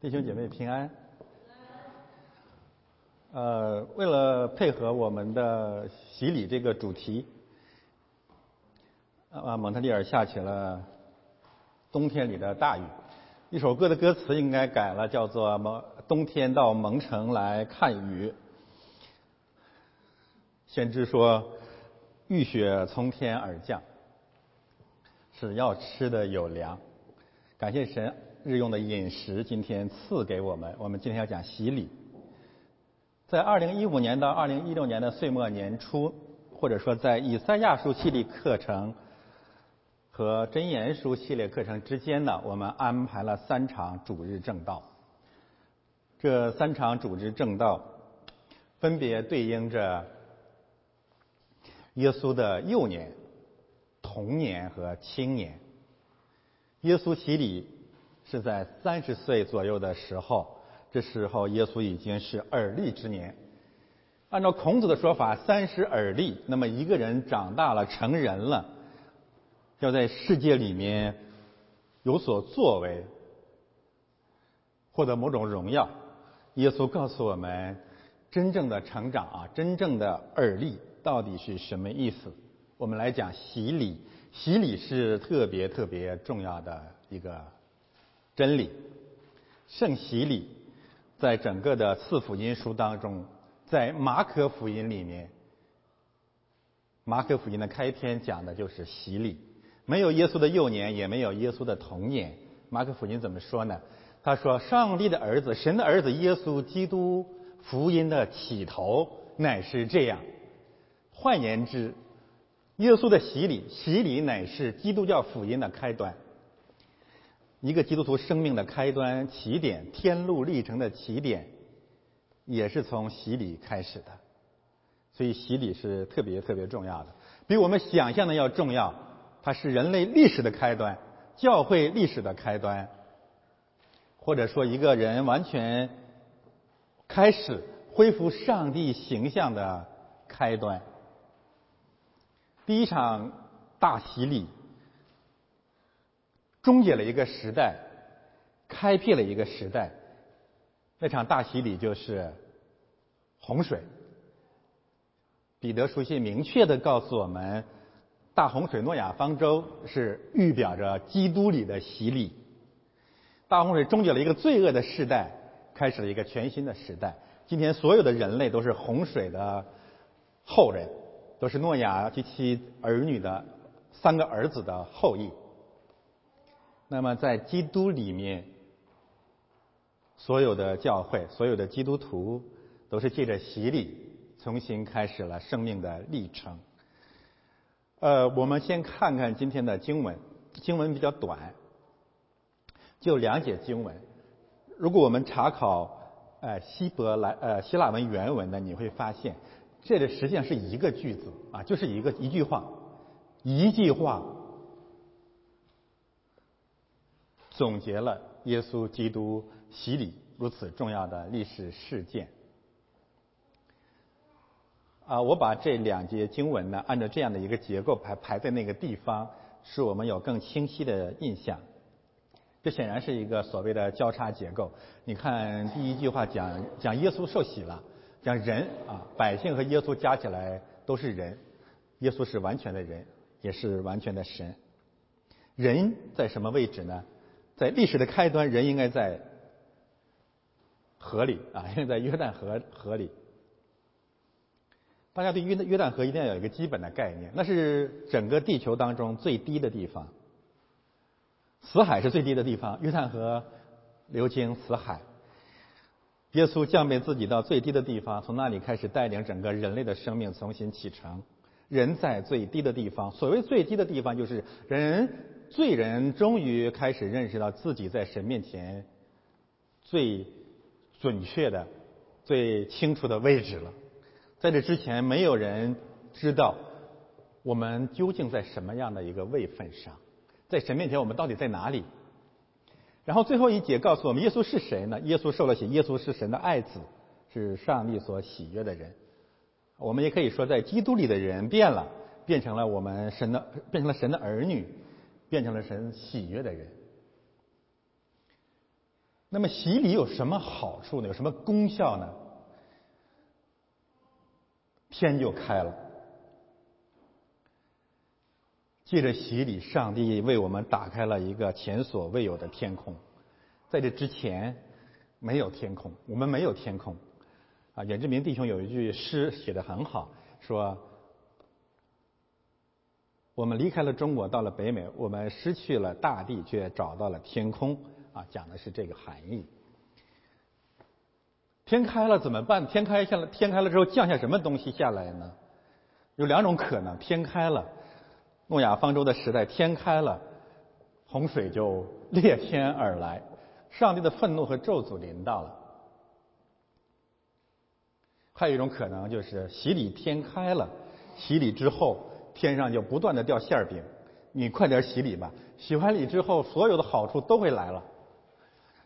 弟兄姐妹平安。呃，为了配合我们的洗礼这个主题，啊，蒙特利尔下起了冬天里的大雨。一首歌的歌词应该改了，叫做《蒙冬天到蒙城来看雨》。先知说：“雨雪从天而降，只要吃的有粮。”感谢神。日用的饮食，今天赐给我们。我们今天要讲洗礼。在二零一五年到二零一六年的岁末年初，或者说在以赛亚书系列课程和真言书系列课程之间呢，我们安排了三场主日正道。这三场主日正道分别对应着耶稣的幼年、童年和青年。耶稣洗礼。是在三十岁左右的时候，这时候耶稣已经是耳立之年。按照孔子的说法，三十而立，那么一个人长大了、成人了，要在世界里面有所作为，获得某种荣耀。耶稣告诉我们，真正的成长啊，真正的耳立到底是什么意思？我们来讲洗礼，洗礼是特别特别重要的一个。真理，圣洗礼，在整个的四福音书当中，在马可福音里面，马可福音的开篇讲的就是洗礼，没有耶稣的幼年，也没有耶稣的童年。马可福音怎么说呢？他说：“上帝的儿子，神的儿子耶稣基督，福音的起头乃是这样。”换言之，耶稣的洗礼，洗礼乃是基督教福音的开端。一个基督徒生命的开端、起点、天路历程的起点，也是从洗礼开始的。所以洗礼是特别特别重要的，比我们想象的要重要。它是人类历史的开端，教会历史的开端，或者说一个人完全开始恢复上帝形象的开端。第一场大洗礼。终结了一个时代，开辟了一个时代。那场大洗礼就是洪水。彼得书信明确的告诉我们，大洪水诺亚方舟是预表着基督里的洗礼。大洪水终结了一个罪恶的时代，开始了一个全新的时代。今天所有的人类都是洪水的后人，都是诺亚及其儿女的三个儿子的后裔。那么，在基督里面，所有的教会、所有的基督徒，都是借着洗礼，重新开始了生命的历程。呃，我们先看看今天的经文，经文比较短，就两节经文。如果我们查考呃希伯来呃希腊文原文呢，你会发现，这里实际上是一个句子啊，就是一个一句话，一句话。总结了耶稣基督洗礼如此重要的历史事件。啊，我把这两节经文呢，按照这样的一个结构排排在那个地方，使我们有更清晰的印象。这显然是一个所谓的交叉结构。你看，第一句话讲讲耶稣受洗了，讲人啊，百姓和耶稣加起来都是人，耶稣是完全的人，也是完全的神。人在什么位置呢？在历史的开端，人应该在河里啊，应该在约旦河河里。大家对约约旦河一定要有一个基本的概念，那是整个地球当中最低的地方。死海是最低的地方，约旦河流经死海。耶稣降卑自己到最低的地方，从那里开始带领整个人类的生命重新启程。人在最低的地方，所谓最低的地方，就是人。罪人终于开始认识到自己在神面前最准确的、最清楚的位置了。在这之前，没有人知道我们究竟在什么样的一个位份上，在神面前我们到底在哪里。然后最后一节告诉我们，耶稣是谁呢？耶稣受了洗，耶稣是神的爱子，是上帝所喜悦的人。我们也可以说，在基督里的人变了，变成了我们神的，变成了神的儿女。变成了神喜悦的人。那么洗礼有什么好处呢？有什么功效呢？天就开了，借着洗礼，上帝为我们打开了一个前所未有的天空。在这之前，没有天空，我们没有天空。啊，远志明弟兄有一句诗写的很好，说。我们离开了中国，到了北美，我们失去了大地，却找到了天空。啊，讲的是这个含义。天开了怎么办？天开下了，天开了之后降下什么东西下来呢？有两种可能：天开了，诺亚方舟的时代，天开了，洪水就裂天而来，上帝的愤怒和咒诅临到了。还有一种可能就是洗礼天开了，洗礼之后。天上就不断的掉馅儿饼，你快点洗礼吧！洗完礼之后，所有的好处都会来了。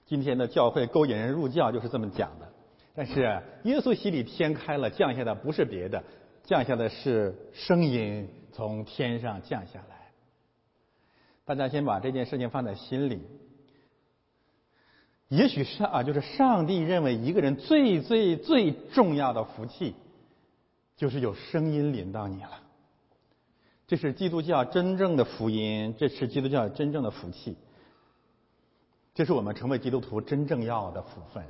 今天的教会勾引人入教就是这么讲的。但是耶稣洗礼天开了，降下的不是别的，降下的是声音从天上降下来。大家先把这件事情放在心里。也许是啊，就是上帝认为一个人最最最重要的福气，就是有声音领到你了。这是基督教真正的福音，这是基督教真正的福气，这是我们成为基督徒真正要的福分。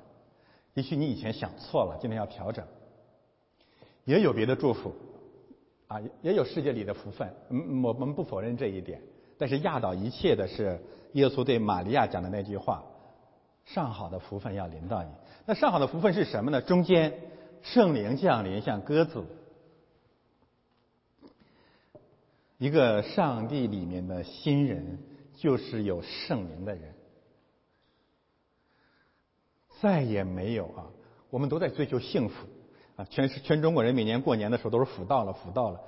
也许你以前想错了，今天要调整。也有别的祝福，啊，也有世界里的福分，嗯，我们不否认这一点。但是压倒一切的是耶稣对玛利亚讲的那句话：“上好的福分要临到你。”那上好的福分是什么呢？中间圣灵降临，像鸽子。一个上帝里面的新人，就是有圣灵的人。再也没有啊！我们都在追求幸福啊！全是全中国人每年过年的时候都是福到了，福到了。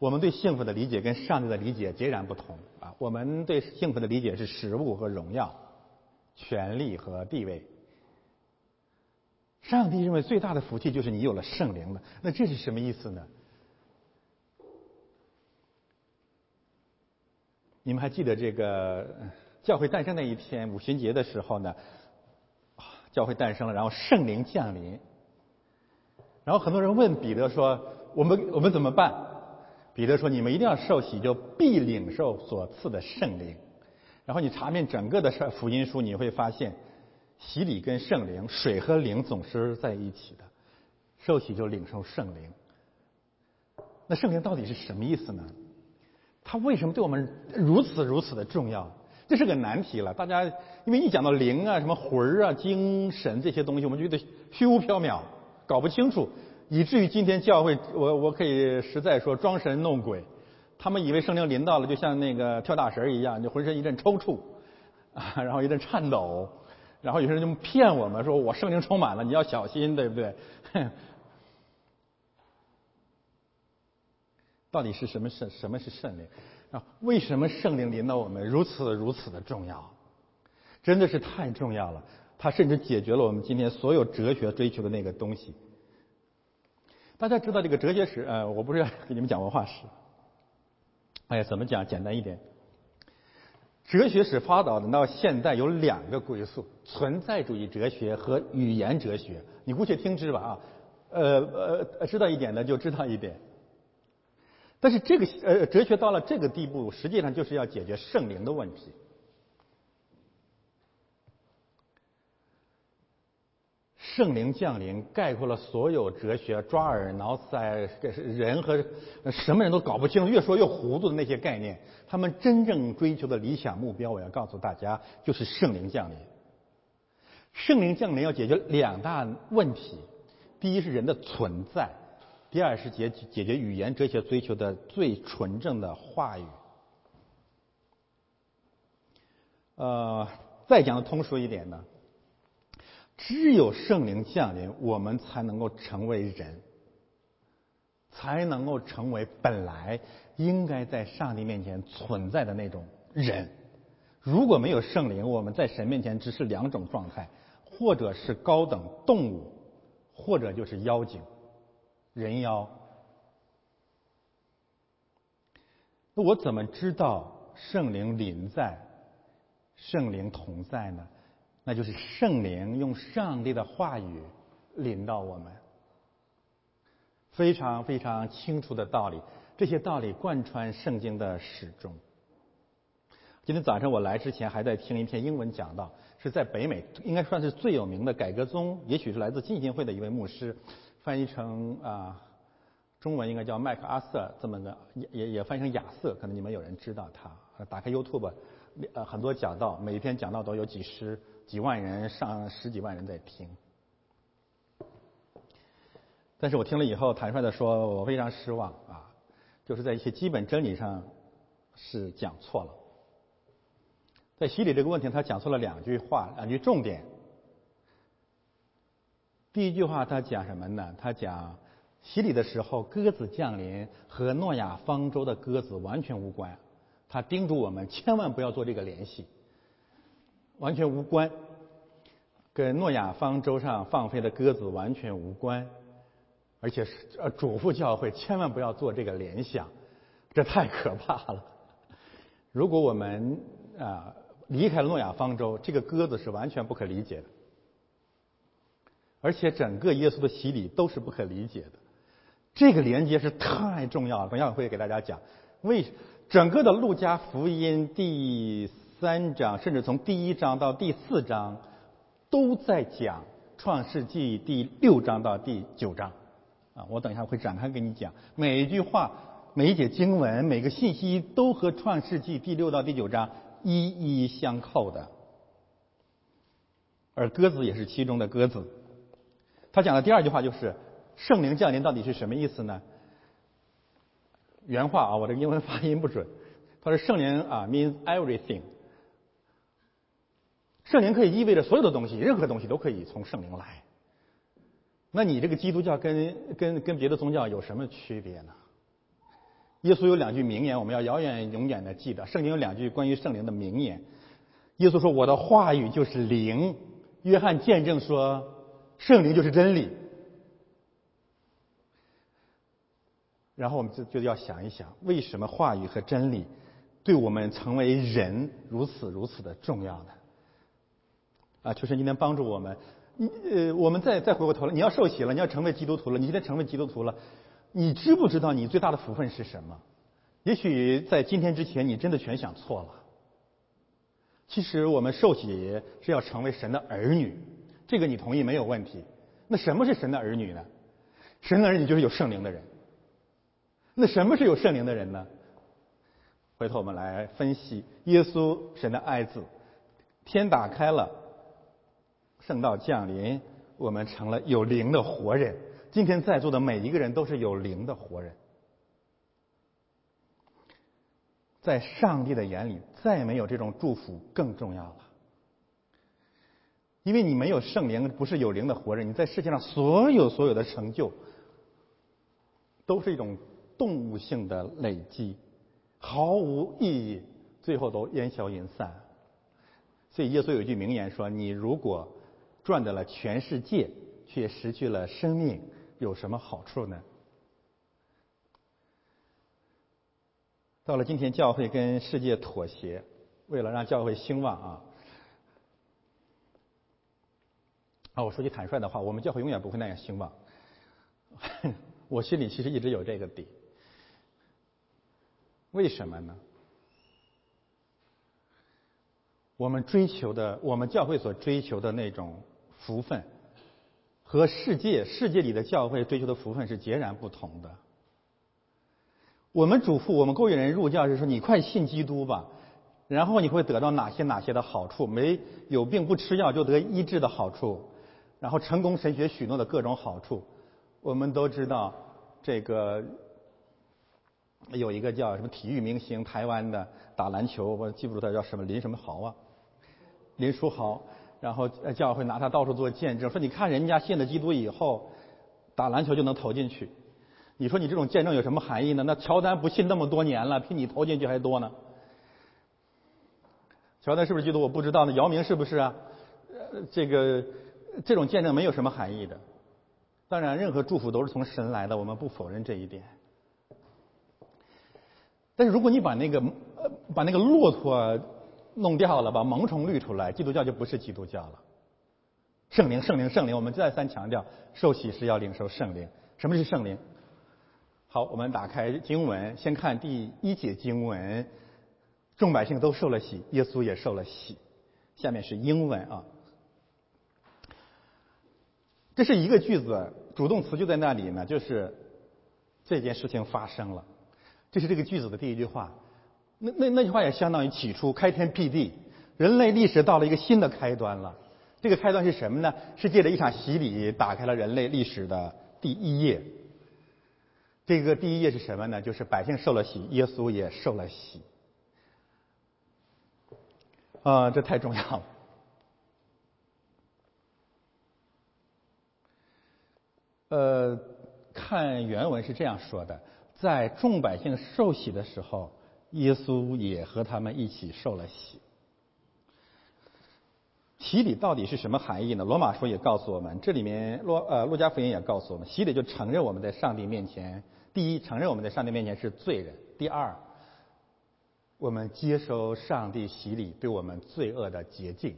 我们对幸福的理解跟上帝的理解截然不同啊！我们对幸福的理解是食物和荣耀、权力和地位。上帝认为最大的福气就是你有了圣灵了。那这是什么意思呢？你们还记得这个教会诞生那一天五旬节的时候呢？教会诞生了，然后圣灵降临，然后很多人问彼得说：“我们我们怎么办？”彼得说：“你们一定要受洗，就必领受所赐的圣灵。”然后你查遍整个的福音书，你会发现洗礼跟圣灵、水和灵总是在一起的。受洗就领受圣灵。那圣灵到底是什么意思呢？它为什么对我们如此如此的重要？这是个难题了。大家因为一讲到灵啊、什么魂儿啊、精神这些东西，我们觉得虚无缥缈，搞不清楚，以至于今天教会，我我可以实在说装神弄鬼。他们以为圣灵临到了，就像那个跳大神一样，就浑身一阵抽搐啊，然后一阵颤抖，然后有些人就骗我们说我圣灵充满了，你要小心，对不对？到底是什么圣？什么是圣灵？啊，为什么圣灵临到我们如此如此的重要？真的是太重要了！它甚至解决了我们今天所有哲学追求的那个东西。大家知道这个哲学史？呃，我不是要给你们讲文化史。哎呀，怎么讲？简单一点，哲学史发展到现在有两个归宿：存在主义哲学和语言哲学。你姑且听之吧啊。呃呃，知道一点的就知道一点。但是这个呃哲学到了这个地步，实际上就是要解决圣灵的问题。圣灵降临概括了所有哲学抓耳挠腮，这是人和什么人都搞不清，越说越糊涂的那些概念。他们真正追求的理想目标，我要告诉大家，就是圣灵降临。圣灵降临要解决两大问题：第一是人的存在。第二是解解决语言哲学追求的最纯正的话语。呃，再讲的通俗一点呢，只有圣灵降临，我们才能够成为人，才能够成为本来应该在上帝面前存在的那种人。如果没有圣灵，我们在神面前只是两种状态，或者是高等动物，或者就是妖精。人妖，那我怎么知道圣灵临在、圣灵同在呢？那就是圣灵用上帝的话语临到我们，非常非常清楚的道理，这些道理贯穿圣经的始终。今天早上我来之前还在听一篇英文讲道，是在北美应该算是最有名的改革宗，也许是来自浸信会的一位牧师，翻译成啊中文应该叫麦克阿瑟这么的，也也也翻译成亚瑟，可能你们有人知道他。打开 YouTube，呃很多讲道，每一篇讲道都有几十。几万人上十几万人在听，但是我听了以后，坦率的说，我非常失望啊！就是在一些基本真理上是讲错了。在洗礼这个问题，他讲错了两句话，两句重点。第一句话他讲什么呢？他讲洗礼的时候，鸽子降临和诺亚方舟的鸽子完全无关。他叮嘱我们千万不要做这个联系。完全无关，跟诺亚方舟上放飞的鸽子完全无关，而且是呃嘱咐教会千万不要做这个联想，这太可怕了。如果我们啊离开诺亚方舟，这个鸽子是完全不可理解的，而且整个耶稣的洗礼都是不可理解的。这个连接是太重要了，等下我会给大家讲，为整个的路加福音第。三章，甚至从第一章到第四章，都在讲创世纪第六章到第九章。啊，我等一下会展开给你讲，每一句话、每一节经文、每个信息都和创世纪第六到第九章一一相扣的。而鸽子也是其中的鸽子。他讲的第二句话就是圣灵降临到底是什么意思呢？原话啊，我这个英文发音不准。他说圣灵啊，means everything。圣灵可以意味着所有的东西，任何东西都可以从圣灵来。那你这个基督教跟跟跟别的宗教有什么区别呢？耶稣有两句名言，我们要遥远永远的记得。圣经有两句关于圣灵的名言。耶稣说：“我的话语就是灵。”约翰见证说：“圣灵就是真理。”然后我们就就要想一想，为什么话语和真理对我们成为人如此如此的重要呢？啊，求神今天帮助我们。呃，我们再再回过头来，你要受洗了，你要成为基督徒了，你今天成为基督徒了，你知不知道你最大的福分是什么？也许在今天之前，你真的全想错了。其实我们受洗是要成为神的儿女，这个你同意没有问题。那什么是神的儿女呢？神的儿女就是有圣灵的人。那什么是有圣灵的人呢？回头我们来分析，耶稣神的爱子，天打开了。圣道降临，我们成了有灵的活人。今天在座的每一个人都是有灵的活人，在上帝的眼里，再没有这种祝福更重要了。因为你没有圣灵，不是有灵的活人，你在世界上所有所有的成就，都是一种动物性的累积，毫无意义，最后都烟消云散。所以耶稣有句名言说：“你如果……”赚得了全世界，却失去了生命，有什么好处呢？到了今天，教会跟世界妥协，为了让教会兴旺啊！啊，我说句坦率的话，我们教会永远不会那样兴旺。我心里其实一直有这个底。为什么呢？我们追求的，我们教会所追求的那种。福分和世界世界里的教会追求的福分是截然不同的。我们嘱咐我们勾引人入教是说：“你快信基督吧，然后你会得到哪些哪些的好处？没有病不吃药就得医治的好处，然后成功神学许诺的各种好处。”我们都知道，这个有一个叫什么体育明星，台湾的打篮球，我记不住他叫什么林什么豪啊，林书豪。然后教会拿他到处做见证，说你看人家信了基督以后，打篮球就能投进去。你说你这种见证有什么含义呢？那乔丹不信那么多年了，比你投进去还多呢。乔丹是不是基督？我不知道呢。姚明是不是啊？这个这种见证没有什么含义的。当然，任何祝福都是从神来的，我们不否认这一点。但是如果你把那个把那个骆驼弄掉了，把萌虫滤出来，基督教就不是基督教了。圣灵，圣灵，圣灵，我们再三强调，受洗是要领受圣灵。什么是圣灵？好，我们打开经文，先看第一节经文：众百姓都受了洗，耶稣也受了洗。下面是英文啊，这是一个句子，主动词就在那里呢，就是这件事情发生了。这是这个句子的第一句话。那那那句话也相当于起初开天辟地，人类历史到了一个新的开端了。这个开端是什么呢？是借着一场洗礼打开了人类历史的第一页。这个第一页是什么呢？就是百姓受了洗，耶稣也受了洗。啊，这太重要了。呃，看原文是这样说的：在众百姓受洗的时候，耶稣也和他们一起受了洗。洗礼到底是什么含义呢？罗马书也告诉我们，这里面洛呃路加福音也告诉我们，洗礼就承认我们在上帝面前，第一承认我们在上帝面前是罪人；第二，我们接受上帝洗礼对我们罪恶的洁净，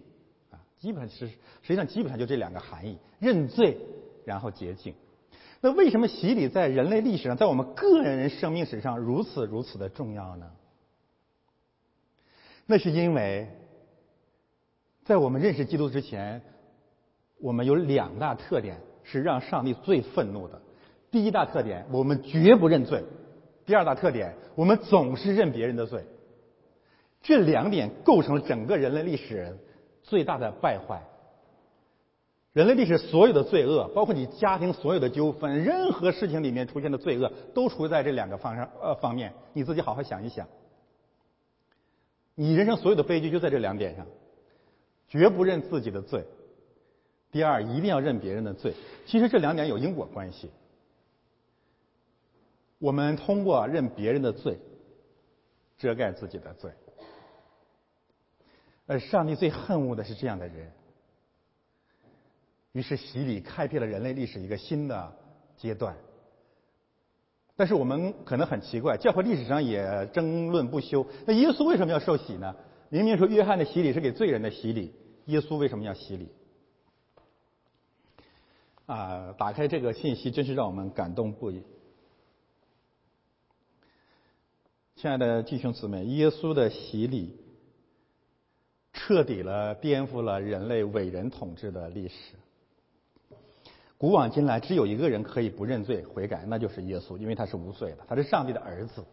啊，基本上是实际上基本上就这两个含义：认罪，然后洁净。那为什么洗礼在人类历史上，在我们个人生命史上如此如此的重要呢？那是因为。在我们认识基督之前，我们有两大特点是让上帝最愤怒的。第一大特点，我们绝不认罪；第二大特点，我们总是认别人的罪。这两点构成了整个人类历史最大的败坏。人类历史所有的罪恶，包括你家庭所有的纠纷，任何事情里面出现的罪恶，都出在这两个方上呃方面。你自己好好想一想，你人生所有的悲剧就在这两点上。绝不认自己的罪。第二，一定要认别人的罪。其实这两点有因果关系。我们通过认别人的罪，遮盖自己的罪。而上帝最恨恶的是这样的人。于是洗礼开辟了人类历史一个新的阶段。但是我们可能很奇怪，教会历史上也争论不休。那耶稣为什么要受洗呢？明明说约翰的洗礼是给罪人的洗礼，耶稣为什么要洗礼？啊，打开这个信息，真是让我们感动不已。亲爱的弟兄姊妹，耶稣的洗礼彻底了颠覆了人类伟人统治的历史。古往今来，只有一个人可以不认罪悔改，那就是耶稣，因为他是无罪的，他是上帝的儿子。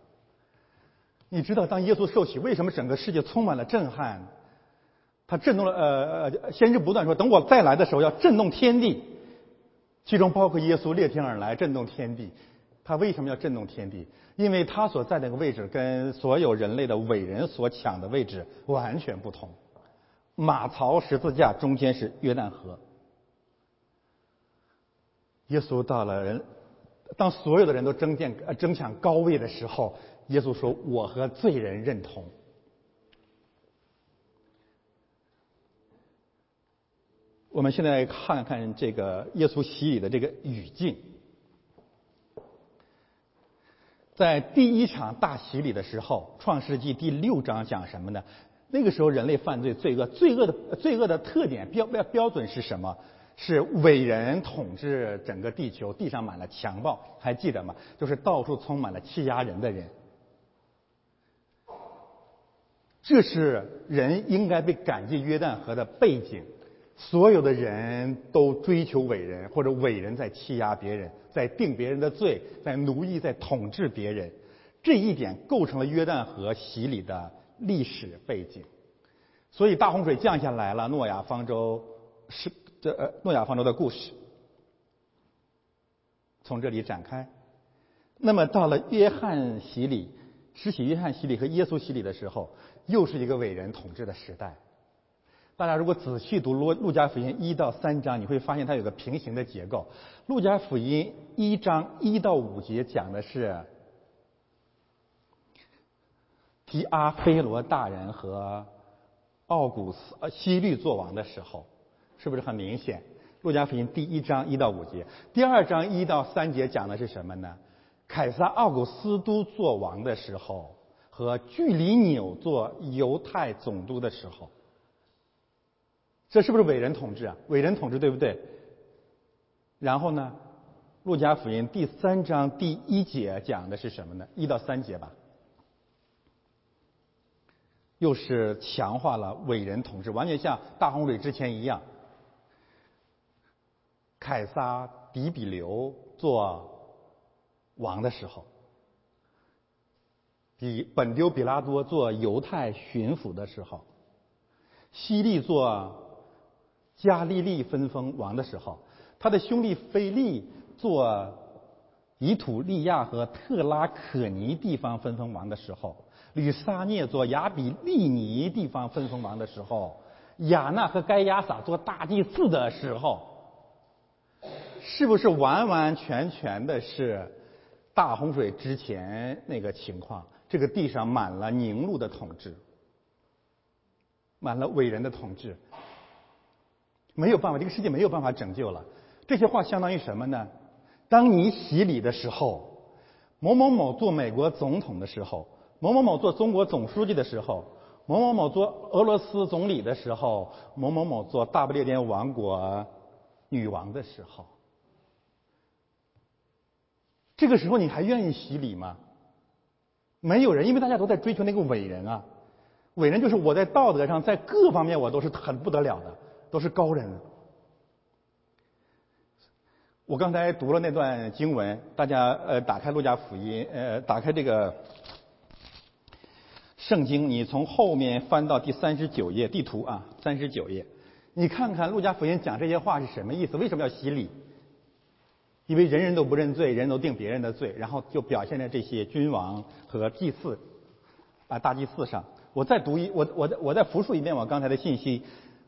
你知道，当耶稣受洗，为什么整个世界充满了震撼？他震动了，呃呃，先知不断说，等我再来的时候要震动天地，其中包括耶稣裂天而来，震动天地。他为什么要震动天地？因为他所在那个位置跟所有人类的伟人所抢的位置完全不同。马槽十字架中间是约旦河，耶稣到了人，当所有的人都争见呃争抢高位的时候。耶稣说：“我和罪人认同。”我们现在看看这个耶稣洗礼的这个语境，在第一场大洗礼的时候，《创世纪》第六章讲什么呢？那个时候人类犯罪罪恶，罪恶的罪恶的特点标标标准是什么？是伟人统治整个地球，地上满了强暴，还记得吗？就是到处充满了欺压人的人。这是人应该被赶进约旦河的背景，所有的人都追求伟人，或者伟人在欺压别人，在定别人的罪，在奴役，在统治别人，这一点构成了约旦河洗礼的历史背景。所以大洪水降下来了，诺亚方舟是这呃诺亚方舟的故事从这里展开。那么到了约翰洗礼，施洗约翰洗礼和耶稣洗礼的时候。又是一个伟人统治的时代。大家如果仔细读《路路加福音》一到三章，你会发现它有个平行的结构。《路加福音》一章一到五节讲的是提阿非罗大人和奥古斯呃西律做王的时候，是不是很明显？《路加福音》第一章一到五节，第二章一到三节讲的是什么呢？凯撒奥古斯都做王的时候。和距离纽做犹太总督的时候。这是不是伟人统治啊？伟人统治对不对？然后呢，《路加福音》第三章第一节讲的是什么呢？一到三节吧，又是强化了伟人统治，完全像大洪水之前一样。凯撒迪比留做王的时候，比本丢比拉多做犹太巡抚的时候，西利做。加利利分封王的时候，他的兄弟菲利做以土利亚和特拉可尼地方分封王的时候，吕撒涅做亚比利尼地方分封王的时候，亚纳和该亚撒做大祭司的时候，是不是完完全全的是大洪水之前那个情况？这个地上满了凝露的统治，满了伟人的统治。没有办法，这个世界没有办法拯救了。这些话相当于什么呢？当你洗礼的时候，某某某做美国总统的时候，某某某做中国总书记的时候，某某某做俄罗斯总理的时候，某某某做大不列颠王国女王的时候，这个时候你还愿意洗礼吗？没有人，因为大家都在追求那个伟人啊。伟人就是我在道德上，在各方面我都是很不得了的。都是高人。我刚才读了那段经文，大家呃打开路加福音，呃打开这个圣经，你从后面翻到第三十九页地图啊，三十九页，你看看路加福音讲这些话是什么意思？为什么要洗礼？因为人人都不认罪，人都定别人的罪，然后就表现在这些君王和祭祀啊大祭祀上。我再读一，我我再我再复述一遍我刚才的信息。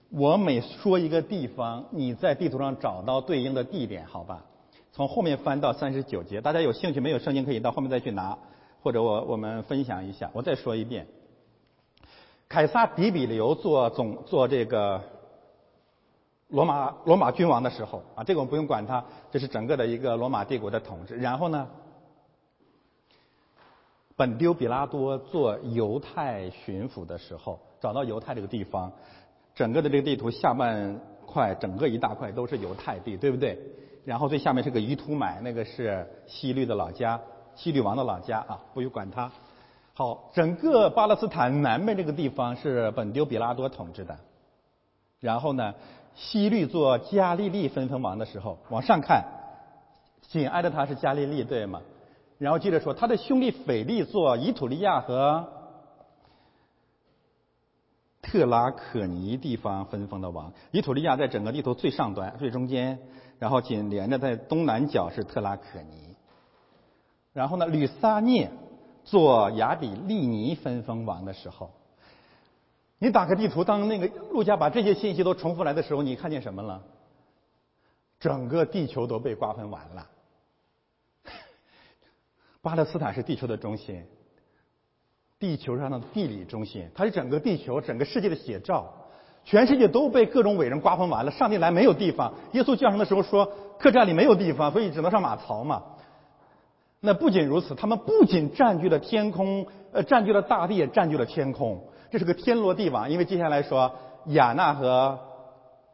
我每说一个地方，你在地图上找到对应的地点，好吧？从后面翻到三十九节，大家有兴趣没有圣经可以到后面再去拿，或者我我们分享一下。我再说一遍，凯撒比比留做总做这个罗马罗马君王的时候啊，这个我们不用管他，这是整个的一个罗马帝国的统治。然后呢，本丢比拉多做犹太巡抚的时候，找到犹太这个地方。整个的这个地图下半块，整个一大块都是犹太地，对不对？然后最下面是个伊图买，那个是西律的老家，西律王的老家啊，不用管他。好，整个巴勒斯坦南面这个地方是本丢比拉多统治的。然后呢，西律做加利利分封王的时候，往上看，紧挨着他是加利利，对吗？然后接着说，他的兄弟腓力做以土利亚和。特拉可尼地方分封的王，伊土利亚在整个地图最上端、最中间，然后紧连着在东南角是特拉可尼。然后呢，吕撒涅做亚比利尼分封王的时候，你打开地图，当那个陆家把这些信息都重复来的时候，你看见什么了？整个地球都被瓜分完了。巴勒斯坦是地球的中心。地球上的地理中心，它是整个地球、整个世界的写照。全世界都被各种伟人瓜分完了，上帝来没有地方。耶稣降生的时候说，客栈里没有地方，所以只能上马槽嘛。那不仅如此，他们不仅占据了天空，呃，占据了大地，也占据了天空。这是个天罗地网，因为接下来说亚纳和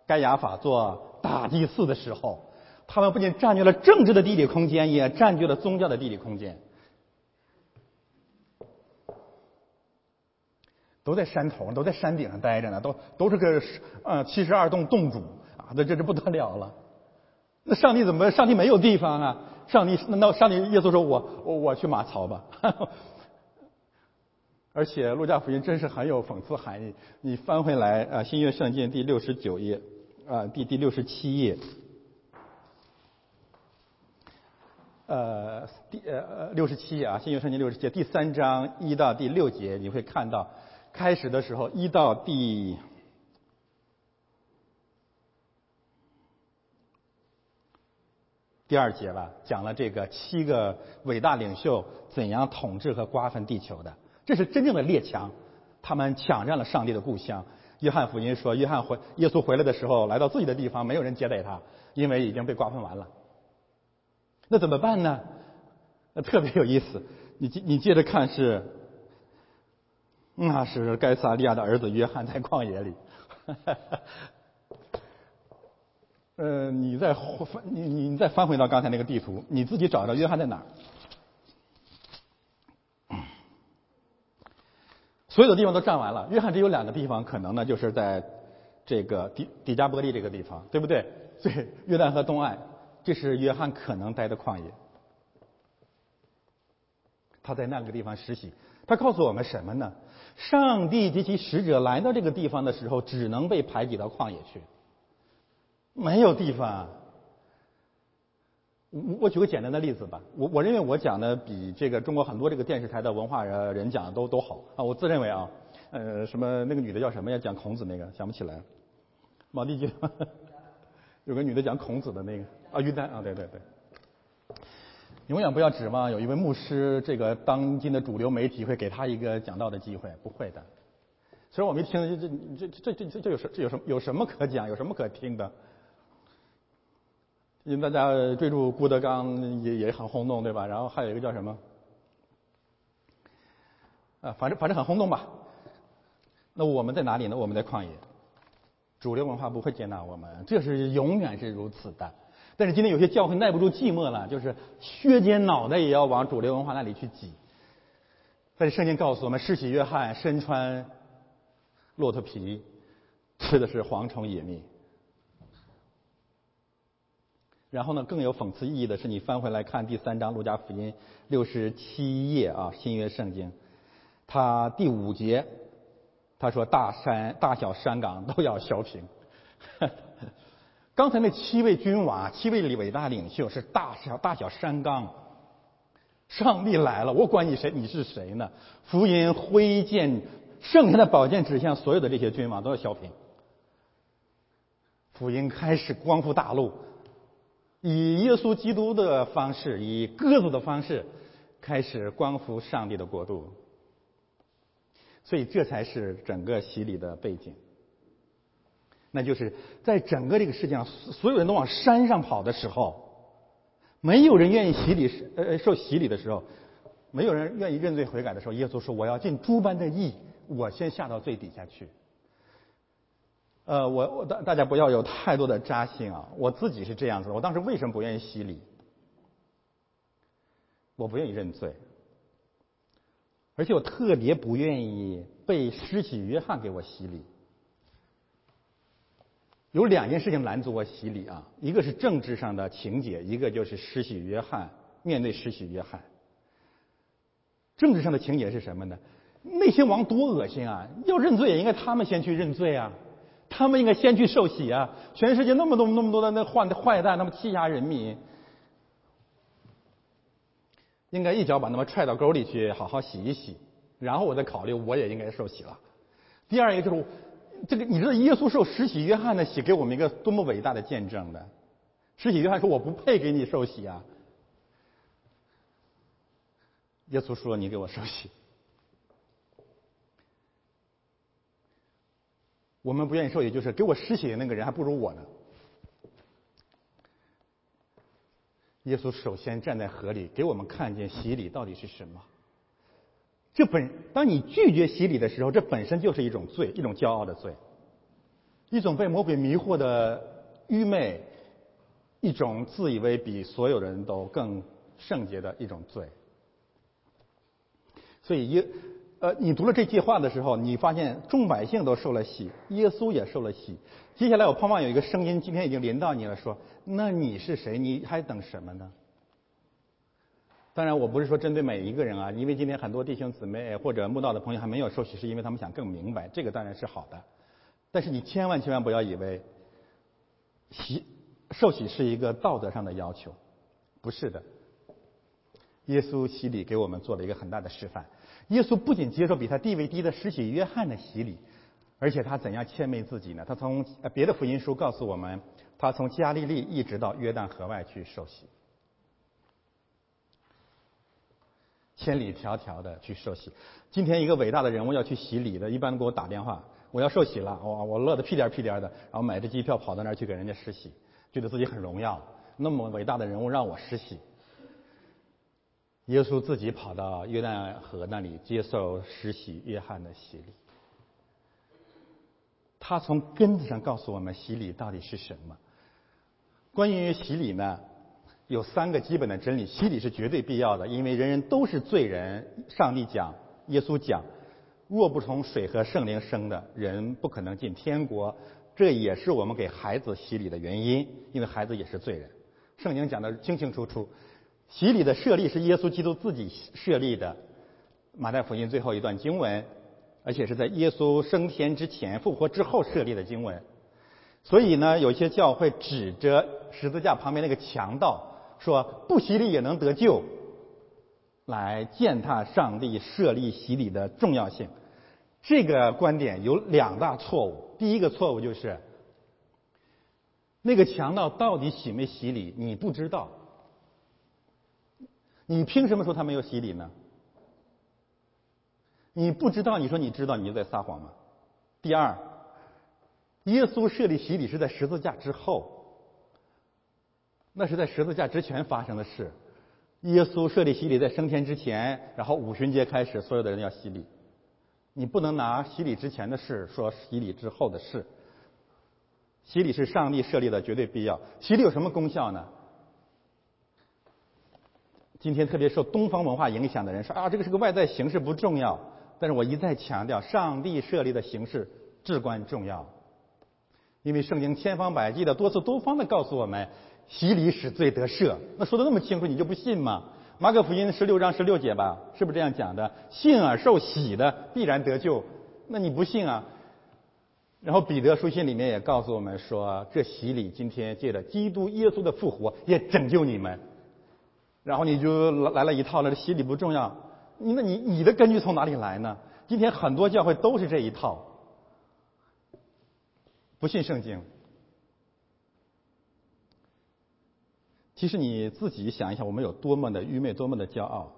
该亚法做大祭司的时候，他们不仅占据了政治的地理空间，也占据了宗教的地理空间。都在山头，都在山顶上待着呢，都都是个呃七十二栋洞主啊，那这这不得了了。那上帝怎么？上帝没有地方啊？上帝那那上帝耶稣说：“我我我去马槽吧。”而且路加福音真是很有讽刺含义。你翻回来啊，新约圣经第六十九页啊，第第六十七页，呃第呃六十七页啊，新约圣经六十七第三章一到第六节，你会看到。开始的时候，一到第第二节吧，讲了这个七个伟大领袖怎样统治和瓜分地球的。这是真正的列强，他们抢占了上帝的故乡。约翰福音说，约翰回耶稣回来的时候，来到自己的地方，没有人接待他，因为已经被瓜分完了。那怎么办呢？那特别有意思。你你接着看是。那是该撒利亚的儿子约翰在旷野里。呃，你再翻你你再翻回到刚才那个地图，你自己找找约翰在哪儿。所有的地方都占完了，约翰只有两个地方可能呢，就是在这个底底加波利这个地方，对不对？对，约旦河东岸，这是约翰可能待的旷野。他在那个地方实习，他告诉我们什么呢？上帝及其使者来到这个地方的时候，只能被排挤到旷野去，没有地方。我我举个简单的例子吧，我我认为我讲的比这个中国很多这个电视台的文化人人讲的都都好啊，我自认为啊，呃，什么那个女的叫什么呀？讲孔子那个想不起来，毛地记，有个女的讲孔子的那个啊，于丹啊，对对对，永远不要指望有一位牧师，这个当今的主流媒体会给他一个讲道的机会，不会的。虽然我没听，这这这这这这有什这有什么有什么可讲，有什么可听的？因为大家追逐郭德纲也也很轰动，对吧？然后还有一个叫什么？啊，反正反正很轰动吧。那我们在哪里呢？我们在旷野，主流文化不会接纳我们，这是永远是如此的。但是今天有些教会耐不住寂寞了，就是削尖脑袋也要往主流文化那里去挤。但是圣经告诉我们，施洗约翰身穿骆驼皮，吃的是蝗虫野蜜。然后呢，更有讽刺意义的是，你翻回来看第三章《路加福音》六十七页啊，《新约圣经》，他第五节，他说：“大山、大小山岗都要削平。”刚才那七位君王、七位伟大领袖是大小大小山岗。上帝来了，我管你谁，你是谁呢？福音挥剑，圣天的宝剑指向所有的这些君王都要削平。福音开始光复大陆。以耶稣基督的方式，以鸽子的方式，开始光复上帝的国度。所以，这才是整个洗礼的背景。那就是在整个这个世界上，所有人都往山上跑的时候，没有人愿意洗礼，呃，受洗礼的时候，没有人愿意认罪悔改的时候，耶稣说：“我要尽诸般的义，我先下到最底下去。”呃，我我大大家不要有太多的扎心啊！我自己是这样子，我当时为什么不愿意洗礼？我不愿意认罪，而且我特别不愿意被施洗约翰给我洗礼。有两件事情拦阻我洗礼啊，一个是政治上的情节，一个就是施洗约翰面对施洗约翰。政治上的情节是什么呢？那些王多恶心啊！要认罪也应该他们先去认罪啊！他们应该先去受洗啊！全世界那么多那么多的那坏的坏蛋，那么欺压人民，应该一脚把他们踹到沟里去，好好洗一洗，然后我再考虑我也应该受洗了。第二一个就是这个，你知道耶稣受施洗约翰的洗，给我们一个多么伟大的见证的。施洗约翰说：“我不配给你受洗啊。”耶稣说：“你给我受洗。”我们不愿意受，也就是给我施洗的那个人还不如我呢。耶稣首先站在河里，给我们看见洗礼到底是什么。这本当你拒绝洗礼的时候，这本身就是一种罪，一种骄傲的罪，一种被魔鬼迷惑的愚昧，一种自以为比所有人都更圣洁的一种罪。所以耶。呃，你读了这句话的时候，你发现众百姓都受了洗，耶稣也受了洗。接下来，我盼望有一个声音，今天已经临到你了，说：那你是谁？你还等什么呢？当然，我不是说针对每一个人啊，因为今天很多弟兄姊妹或者慕道的朋友还没有受洗，是因为他们想更明白，这个当然是好的。但是你千万千万不要以为洗受洗是一个道德上的要求，不是的。耶稣洗礼给我们做了一个很大的示范。耶稣不仅接受比他地位低的施洗约翰的洗礼，而且他怎样谦卑自己呢？他从别的福音书告诉我们，他从加利利一直到约旦河外去受洗，千里迢迢的去受洗。今天一个伟大的人物要去洗礼的，一般都给我打电话，我要受洗了，我我乐得屁颠屁颠的，然后买着机票跑到那儿去给人家施洗，觉得自己很荣耀。那么伟大的人物让我施洗。耶稣自己跑到约旦河那里接受施洗约翰的洗礼。他从根子上告诉我们洗礼到底是什么。关于洗礼呢，有三个基本的真理：洗礼是绝对必要的，因为人人都是罪人。上帝讲，耶稣讲，若不从水和圣灵生的人，不可能进天国。这也是我们给孩子洗礼的原因，因为孩子也是罪人。圣经讲的清清楚楚，洗礼的设立是耶稣基督自己设立的。马太福音最后一段经文。而且是在耶稣升天之前、复活之后设立的经文，所以呢，有些教会指着十字架旁边那个强盗说不洗礼也能得救，来践踏上帝设立洗礼的重要性。这个观点有两大错误。第一个错误就是，那个强盗到底洗没洗礼，你不知道，你凭什么说他没有洗礼呢？你不知道，你说你知道，你就在撒谎吗？第二，耶稣设立洗礼是在十字架之后，那是在十字架之前发生的事。耶稣设立洗礼在升天之前，然后五旬节开始，所有的人要洗礼。你不能拿洗礼之前的事说洗礼之后的事。洗礼是上帝设立的绝对必要。洗礼有什么功效呢？今天特别受东方文化影响的人说啊，这个是个外在形式不重要。但是我一再强调，上帝设立的形式至关重要，因为圣经千方百计的、多次多方的告诉我们，洗礼使罪得赦。那说的那么清楚，你就不信吗？马可福音十六章十六节吧，是不是这样讲的？信而受洗的必然得救。那你不信啊？然后彼得书信里面也告诉我们说，这洗礼今天借着基督耶稣的复活也拯救你们。然后你就来了一套了，洗礼不重要。你那你你的根据从哪里来呢？今天很多教会都是这一套，不信圣经。其实你自己想一想，我们有多么的愚昧，多么的骄傲。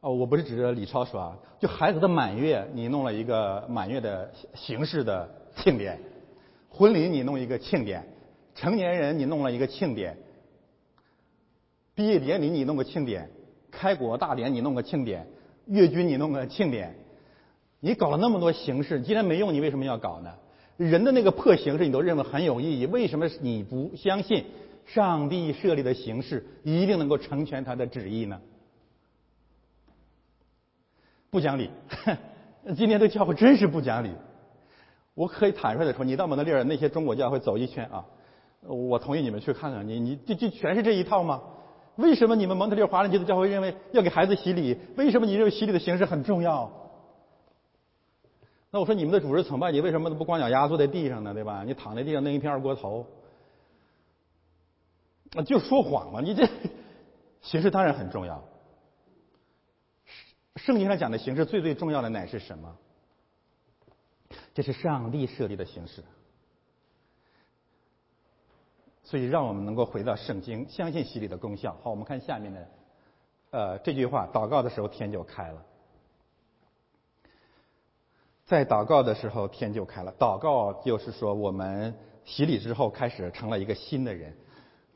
哦，我不是指着李超说啊，就孩子的满月，你弄了一个满月的形式的庆典；婚礼你弄一个庆典；成年人你弄了一个庆典；毕业典礼你弄个庆典。开国大典你弄个庆典，阅军你弄个庆典，你搞了那么多形式，既然没用，你为什么要搞呢？人的那个破形式你都认为很有意义，为什么你不相信上帝设立的形式一定能够成全他的旨意呢？不讲理，今天的教会真是不讲理。我可以坦率的说，你到蒙特利尔那些中国教会走一圈啊，我同意你们去看看，你你这这全是这一套吗？为什么你们蒙特利尔华人基督教会认为要给孩子洗礼？为什么你认为洗礼的形式很重要？那我说你们的主日崇拜，你为什么不光脚丫坐在地上呢？对吧？你躺在地上弄一片二锅头，啊，就说谎嘛！你这形式当然很重要。圣经上讲的形式最最重要的乃是什么？这是上帝设立的形式。所以，让我们能够回到圣经，相信洗礼的功效。好，我们看下面的，呃，这句话：祷告的时候天就开了。在祷告的时候天就开了。祷告就是说，我们洗礼之后开始成了一个新的人。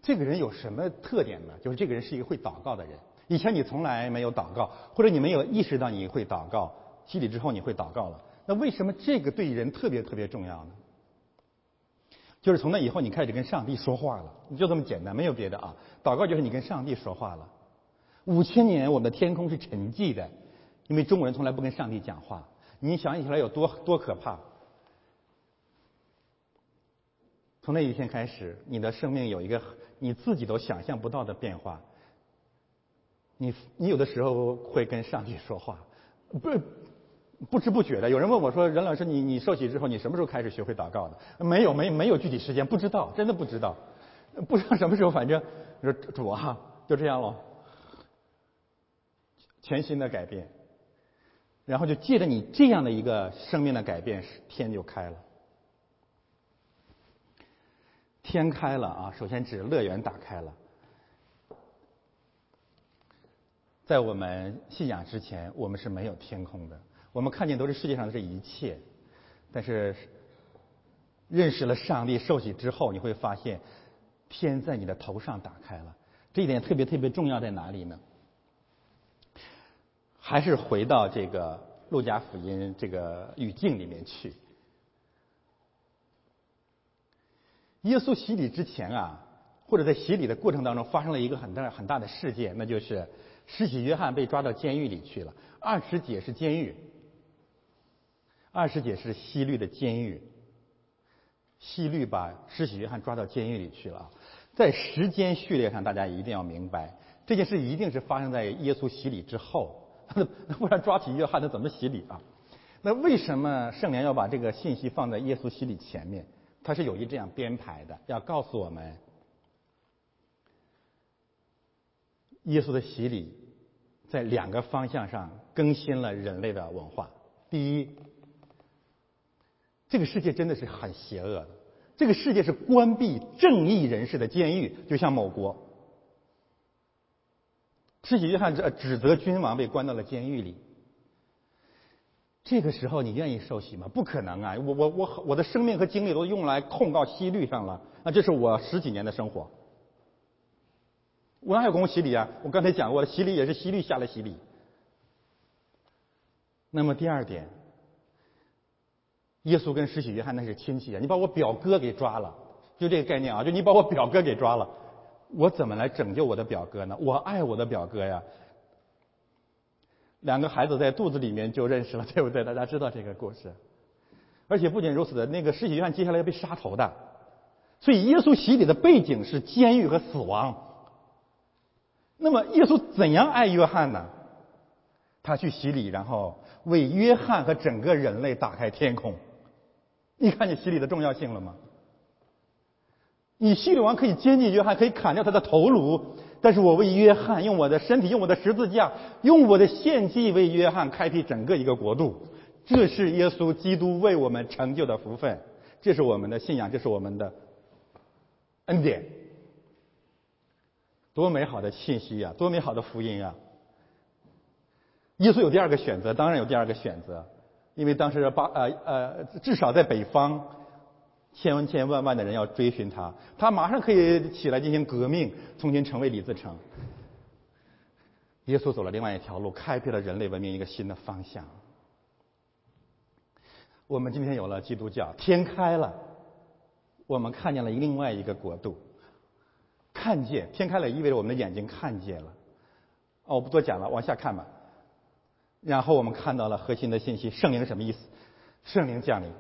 这个人有什么特点呢？就是这个人是一个会祷告的人。以前你从来没有祷告，或者你没有意识到你会祷告，洗礼之后你会祷告了。那为什么这个对人特别特别重要呢？就是从那以后，你开始跟上帝说话了，就这么简单，没有别的啊。祷告就是你跟上帝说话了。五千年，我们的天空是沉寂的，因为中国人从来不跟上帝讲话。你想起来有多多可怕？从那一天开始，你的生命有一个你自己都想象不到的变化。你你有的时候会跟上帝说话，不。不知不觉的，有人问我说：“任老师，你你受洗之后，你什么时候开始学会祷告的？”没有，没没有具体时间，不知道，真的不知道，不知道什么时候，反正说主啊，就这样了，全新的改变，然后就借着你这样的一个生命的改变，天就开了，天开了啊！首先指乐园打开了，在我们信仰之前，我们是没有天空的。我们看见都是世界上的这一切，但是认识了上帝受洗之后，你会发现天在你的头上打开了。这一点特别特别重要在哪里呢？还是回到这个路加福音这个语境里面去。耶稣洗礼之前啊，或者在洗礼的过程当中，发生了一个很大很大的事件，那就是施洗约翰被抓到监狱里去了。二十节是监狱，二师姐是西律的监狱。西律把施洗约翰抓到监狱里去了。在时间序列上，大家一定要明白，这件事一定是发生在耶稣洗礼之后，不然抓起约翰他怎么洗礼啊？那为什么圣灵要把这个信息放在耶稣洗礼前面？他是有意这样编排的，要告诉我们，耶稣的洗礼在两个方向上更新了人类的文化。第一，这个世界真的是很邪恶的，这个世界是关闭正义人士的监狱，就像某国，施洗约翰指指责君王被关到了监狱里。这个时候你愿意受洗吗？不可能啊！我我我我的生命和精力都用来控告西律上了，那这是我十几年的生活，我哪有功夫洗礼啊？我刚才讲过了，洗礼也是西律下来洗礼。那么第二点，耶稣跟施洗约翰那是亲戚啊！你把我表哥给抓了，就这个概念啊！就你把我表哥给抓了，我怎么来拯救我的表哥呢？我爱我的表哥呀！两个孩子在肚子里面就认识了，对不对？大家知道这个故事。而且不仅如此的，那个施洗约翰接下来要被杀头的，所以耶稣洗礼的背景是监狱和死亡。那么耶稣怎样爱约翰呢？他去洗礼，然后为约翰和整个人类打开天空。你看见洗礼的重要性了吗？你洗礼完可以接近约翰，可以砍掉他的头颅。但是我为约翰用我的身体，用我的十字架，用我的献祭为约翰开辟整个一个国度，这是耶稣基督为我们成就的福分，这是我们的信仰，这是我们的恩典，多美好的信息呀，多美好的福音呀！耶稣有第二个选择，当然有第二个选择，因为当时巴呃呃，至少在北方。千千万万的人要追寻他，他马上可以起来进行革命，重新成为李自成。耶稣走了另外一条路，开辟了人类文明一个新的方向。我们今天有了基督教，天开了，我们看见了另外一个国度。看见天开了，意味着我们的眼睛看见了。哦，我不多讲了，往下看吧。然后我们看到了核心的信息：圣灵什么意思？圣灵降临。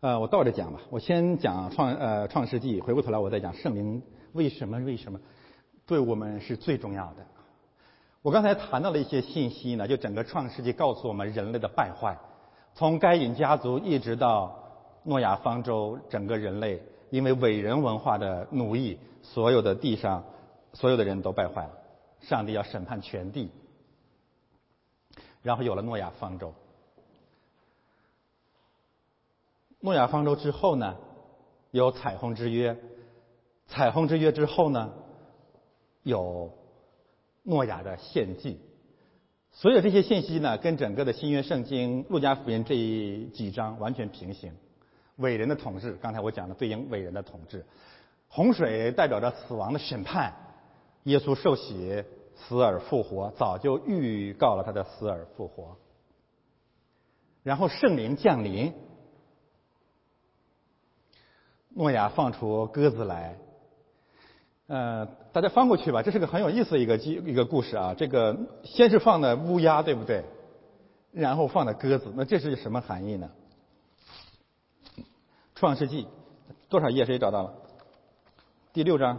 呃，我倒着讲吧。我先讲创呃创世纪，回过头来我再讲圣灵为什么为什么对我们是最重要的。我刚才谈到了一些信息呢，就整个创世纪告诉我们人类的败坏，从该隐家族一直到诺亚方舟，整个人类因为伟人文化的奴役，所有的地上所有的人都败坏了，上帝要审判全地，然后有了诺亚方舟。诺亚方舟之后呢，有彩虹之约；彩虹之约之后呢，有诺亚的献祭。所有这些信息呢，跟整个的新约圣经路加福音这几章完全平行。伟人的统治，刚才我讲的对应伟人的统治。洪水代表着死亡的审判，耶稣受洗死而复活，早就预告了他的死而复活。然后圣灵降临。诺亚放出鸽子来，呃，大家翻过去吧，这是个很有意思的一个记一个故事啊。这个先是放的乌鸦，对不对？然后放的鸽子，那这是什么含义呢？创世纪多少页？谁找到了？第六章，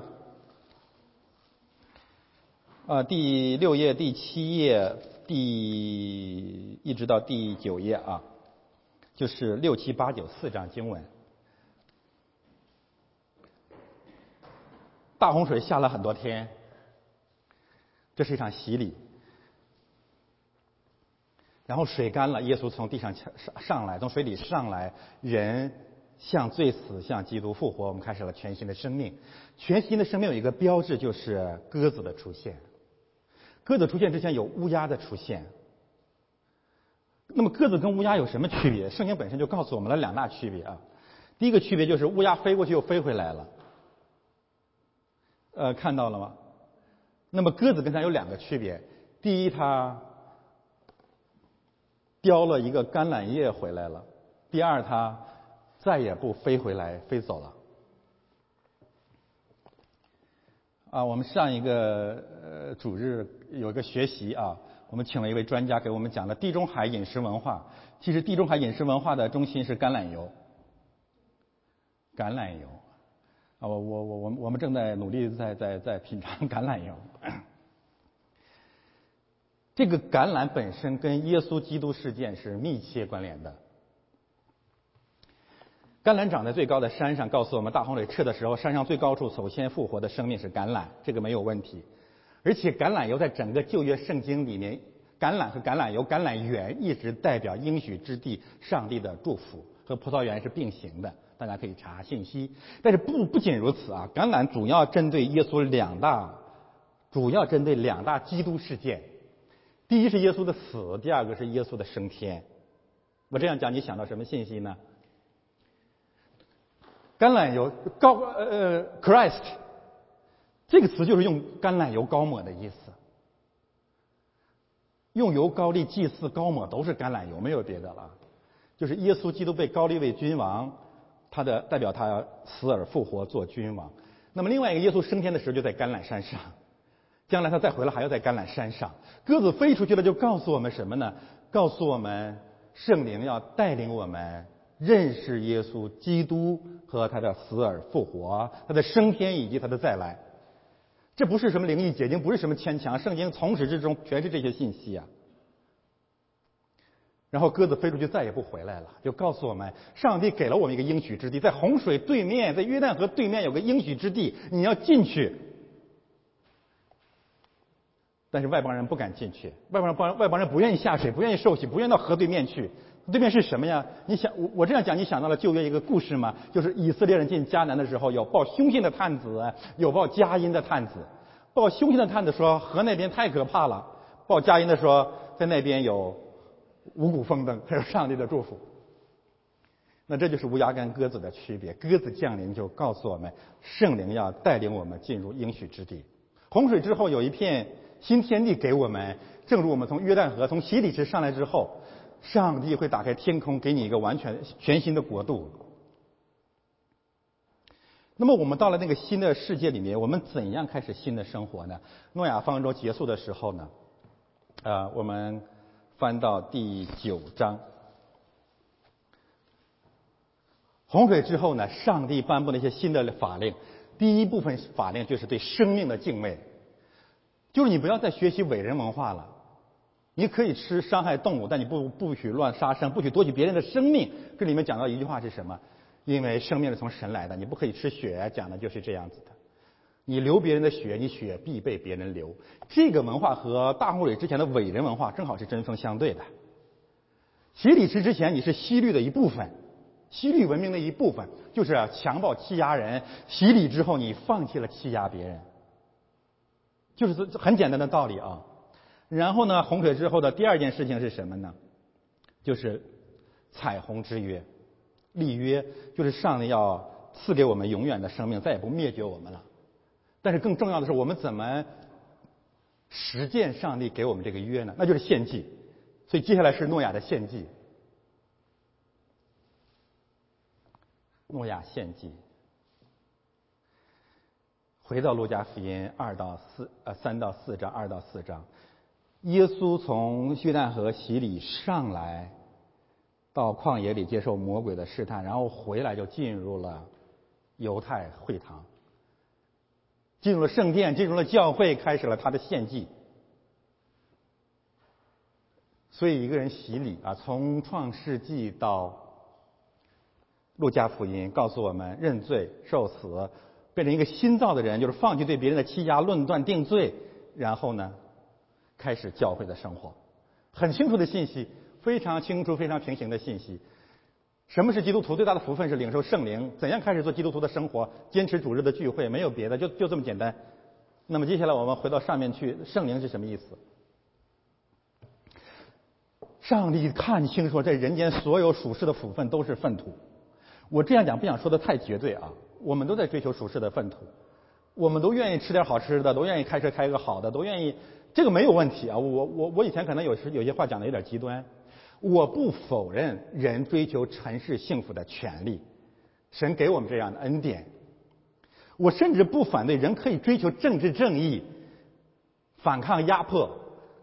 啊，第六页、第七页、第一直到第九页啊，就是六七八九四章经文。大洪水下了很多天，这是一场洗礼。然后水干了，耶稣从地上上上来，从水里上来，人像罪死，像基督复活，我们开始了全新的生命。全新的生命有一个标志，就是鸽子的出现。鸽子出现之前有乌鸦的出现。那么鸽子跟乌鸦有什么区别？圣经本身就告诉我们了两大区别啊。第一个区别就是乌鸦飞过去又飞回来了。呃，看到了吗？那么鸽子跟它有两个区别：第一，它叼了一个橄榄叶回来了；第二，它再也不飞回来，飞走了。啊，我们上一个呃主日有一个学习啊，我们请了一位专家给我们讲了地中海饮食文化。其实地中海饮食文化的中心是橄榄油，橄榄油啊，我我我我们我们正在努力在在在品尝橄榄油。这个橄榄本身跟耶稣基督事件是密切关联的。橄榄长在最高的山上，告诉我们大洪水撤的时候，山上最高处首先复活的生命是橄榄，这个没有问题。而且橄榄油在整个旧约圣经里面，橄榄和橄榄油、橄榄园一直代表应许之地、上帝的祝福，和葡萄园是并行的。大家可以查信息。但是不不仅如此啊，橄榄主要针对耶稣两大，主要针对两大基督事件。第一是耶稣的死，第二个是耶稣的升天。我这样讲，你想到什么信息呢？橄榄油高呃 Christ 这个词就是用橄榄油膏抹的意思，用油膏立祭祀膏抹都是橄榄油，没有别的了。就是耶稣基督被高立为君王，他的代表他死而复活做君王。那么另外一个耶稣升天的时候就在橄榄山上，将来他再回来还要在橄榄山上。鸽子飞出去了，就告诉我们什么呢？告诉我们圣灵要带领我们。认识耶稣基督和他的死而复活，他的升天以及他的再来，这不是什么灵异解经，不是什么牵强，圣经从始至终全是这些信息啊。然后鸽子飞出去再也不回来了，就告诉我们，上帝给了我们一个应许之地，在洪水对面，在约旦河对面有个应许之地，你要进去。但是外邦人不敢进去，外邦人外外邦人不愿意下水，不愿意受洗，不愿意到河对面去。对面是什么呀？你想我我这样讲，你想到了旧约一个故事吗？就是以色列人进迦南的时候，有报凶信的探子，有报佳音的探子。报凶信的探子说河那边太可怕了，报佳音的说在那边有五谷丰登，还有上帝的祝福。那这就是乌鸦跟鸽子的区别。鸽子降临就告诉我们，圣灵要带领我们进入应许之地。洪水之后有一片新天地给我们，正如我们从约旦河从洗礼池上来之后。上帝会打开天空，给你一个完全全新的国度。那么，我们到了那个新的世界里面，我们怎样开始新的生活呢？诺亚方舟结束的时候呢？呃，我们翻到第九章。洪水之后呢？上帝颁布了一些新的法令。第一部分法令就是对生命的敬畏，就是你不要再学习伟人文化了。你可以吃伤害动物，但你不不许乱杀生，不许夺取别人的生命。这里面讲到一句话是什么？因为生命是从神来的，你不可以吃血。讲的就是这样子的。你流别人的血，你血必被别人流。这个文化和大洪水之前的伟人文化正好是针锋相对的。洗礼池之前你是西律的一部分，西律文明的一部分，就是强暴欺压人。洗礼之后，你放弃了欺压别人，就是这很简单的道理啊。然后呢？洪水之后的第二件事情是什么呢？就是彩虹之约，立约，就是上帝要赐给我们永远的生命，再也不灭绝我们了。但是更重要的是，我们怎么实践上帝给我们这个约呢？那就是献祭。所以接下来是诺亚的献祭。诺亚献祭。回到路加福音二到四呃三到四章二到四章。耶稣从约旦河洗礼上来，到旷野里接受魔鬼的试探，然后回来就进入了犹太会堂，进入了圣殿，进入了教会，开始了他的献祭。所以一个人洗礼啊，从创世纪到路加福音，告诉我们认罪受死，变成一个新造的人，就是放弃对别人的欺压、论断、定罪，然后呢？开始教会的生活，很清楚的信息，非常清楚、非常平行的信息。什么是基督徒最大的福分？是领受圣灵。怎样开始做基督徒的生活？坚持主日的聚会，没有别的，就就这么简单。那么接下来我们回到上面去，圣灵是什么意思？上帝看清楚，在人间所有属世的福分都是粪土。我这样讲不想说的太绝对啊，我们都在追求属世的粪土。我们都愿意吃点好吃的，都愿意开车开个好的，都愿意，这个没有问题啊。我我我以前可能有时有些话讲的有点极端，我不否认人追求尘世幸福的权利，神给我们这样的恩典。我甚至不反对人可以追求政治正义，反抗压迫，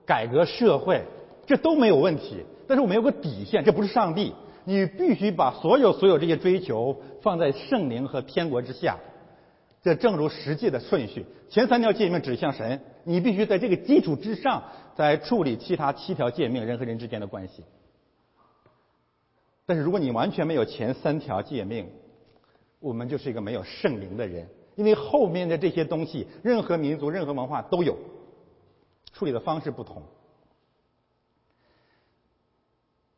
改革社会，这都没有问题。但是我们有个底线，这不是上帝，你必须把所有所有这些追求放在圣灵和天国之下。这正如实际的顺序，前三条诫命指向神，你必须在这个基础之上，再处理其他七条诫命人和人之间的关系。但是如果你完全没有前三条诫命，我们就是一个没有圣灵的人。因为后面的这些东西，任何民族、任何文化都有，处理的方式不同。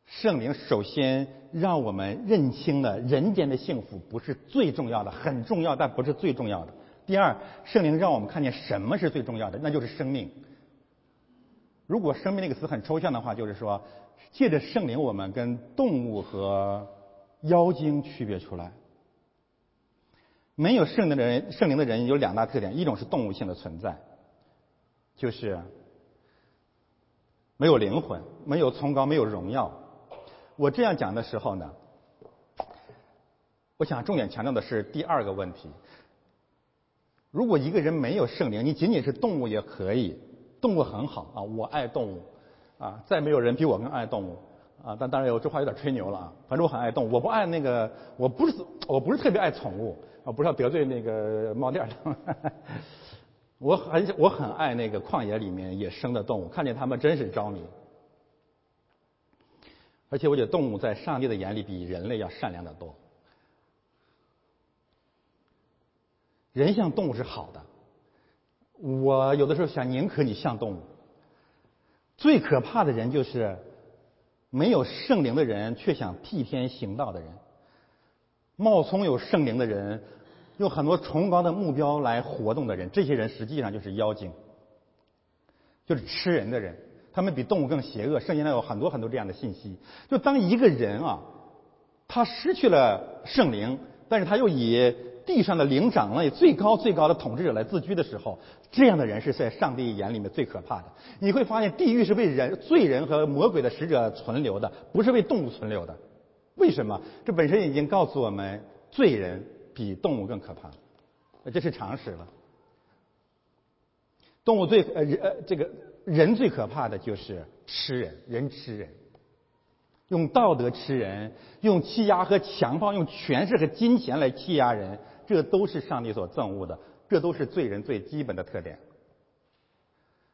圣灵首先让我们认清了人间的幸福不是最重要的，很重要，但不是最重要的。第二，圣灵让我们看见什么是最重要的，那就是生命。如果“生命”那个词很抽象的话，就是说，借着圣灵，我们跟动物和妖精区别出来。没有圣灵的人，圣灵的人有两大特点：一种是动物性的存在，就是没有灵魂，没有崇高，没有荣耀。我这样讲的时候呢，我想重点强调的是第二个问题：如果一个人没有圣灵，你仅仅是动物也可以，动物很好啊，我爱动物啊，再没有人比我更爱动物啊。但当然，有这话有点吹牛了啊。反正我很爱动物，我不爱那个，我不是我不是特别爱宠物。啊，不是要得罪那个猫店的，我很我很爱那个旷野里面野生的动物，看见它们真是着迷。而且我觉得动物在上帝的眼里比人类要善良的多。人像动物是好的，我有的时候想宁可你像动物。最可怕的人就是没有圣灵的人却想替天行道的人。冒充有圣灵的人，用很多崇高的目标来活动的人，这些人实际上就是妖精，就是吃人的人。他们比动物更邪恶。圣经上有很多很多这样的信息。就当一个人啊，他失去了圣灵，但是他又以地上的灵长类最高最高的统治者来自居的时候，这样的人是在上帝眼里面最可怕的。你会发现，地狱是为人罪人和魔鬼的使者存留的，不是为动物存留的。为什么？这本身已经告诉我们，罪人比动物更可怕，这是常识了。动物最呃呃这个人最可怕的就是吃人，人吃人，用道德吃人，用欺压和强暴，用权势和金钱来欺压人，这都是上帝所憎恶的，这都是罪人最基本的特点。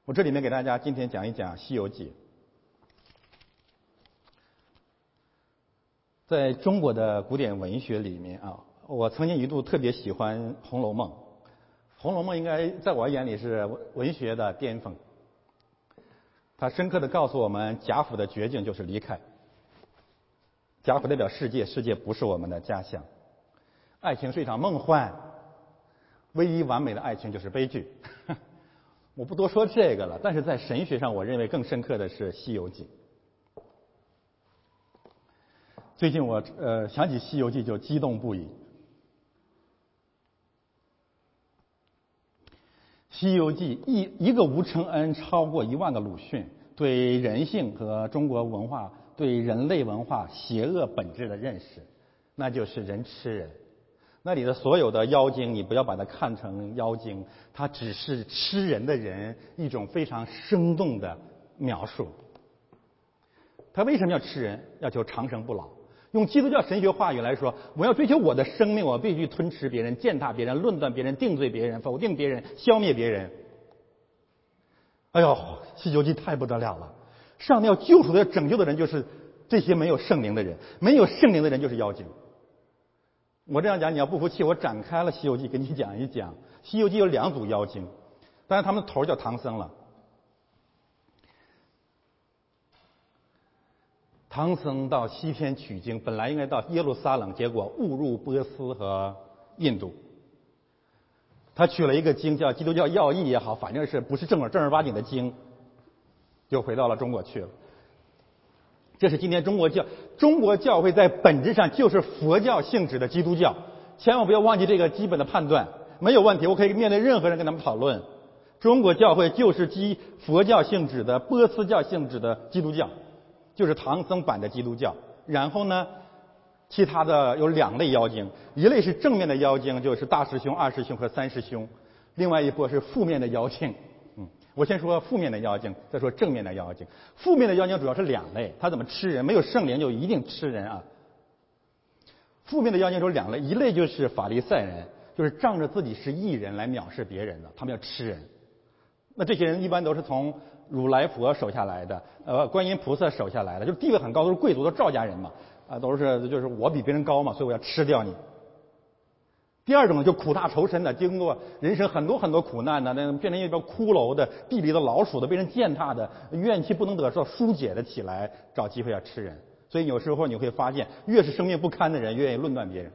我这里面给大家今天讲一讲《西游记》。在中国的古典文学里面啊，我曾经一度特别喜欢《红楼梦》。《红楼梦》应该在我眼里是文学的巅峰。它深刻的告诉我们，贾府的绝境就是离开。贾府代表世界，世界不是我们的家乡。爱情是一场梦幻，唯一完美的爱情就是悲剧。我不多说这个了，但是在神学上，我认为更深刻的是《西游记》。最近我呃想起《西游记》就激动不已，《西游记》一一个吴承恩超过一万个鲁迅对人性和中国文化对人类文化邪恶本质的认识，那就是人吃人。那里的所有的妖精，你不要把它看成妖精，它只是吃人的人一种非常生动的描述。他为什么要吃人？要求长生不老。用基督教神学话语来说，我要追求我的生命，我必须吞吃别人、践踏别人、论断别人、定罪别人、否定别人、消灭别人。哎呦，《西游记》太不得了了！上帝要救赎的、拯救的人就是这些没有圣灵的人，没有圣灵的人就是妖精。我这样讲，你要不服气，我展开了《西游记》给你讲一讲。《西游记》有两组妖精，但是他们的头叫唐僧了。唐僧到西天取经，本来应该到耶路撒冷，结果误入波斯和印度。他取了一个经，叫基督教要义也好，反正是不是正儿正儿八经的经，就回到了中国去了。这是今天中国教中国教会在本质上就是佛教性质的基督教，千万不要忘记这个基本的判断。没有问题，我可以面对任何人跟他们讨论。中国教会就是基佛教性质的波斯教性质的基督教，就是唐僧版的基督教。然后呢，其他的有两类妖精，一类是正面的妖精，就是大师兄、二师兄和三师兄；另外一波是负面的妖精。我先说负面的妖精，再说正面的妖精。负面的妖精主要是两类，他怎么吃人？没有圣灵就一定吃人啊。负面的妖精有两类，一类就是法利赛人，就是仗着自己是异人来藐视别人的，他们要吃人。那这些人一般都是从如来佛手下来的，呃，观音菩萨手下来的，就是地位很高，都是贵族，都赵家人嘛，啊，都是就是我比别人高嘛，所以我要吃掉你。第二种就苦大仇深的，经过人生很多很多苦难的，那变成一个骷髅的、地里的老鼠的、被人践踏的、怨气不能得到疏解的起来，找机会要吃人。所以有时候你会发现，越是生命不堪的人，越愿意论断别人。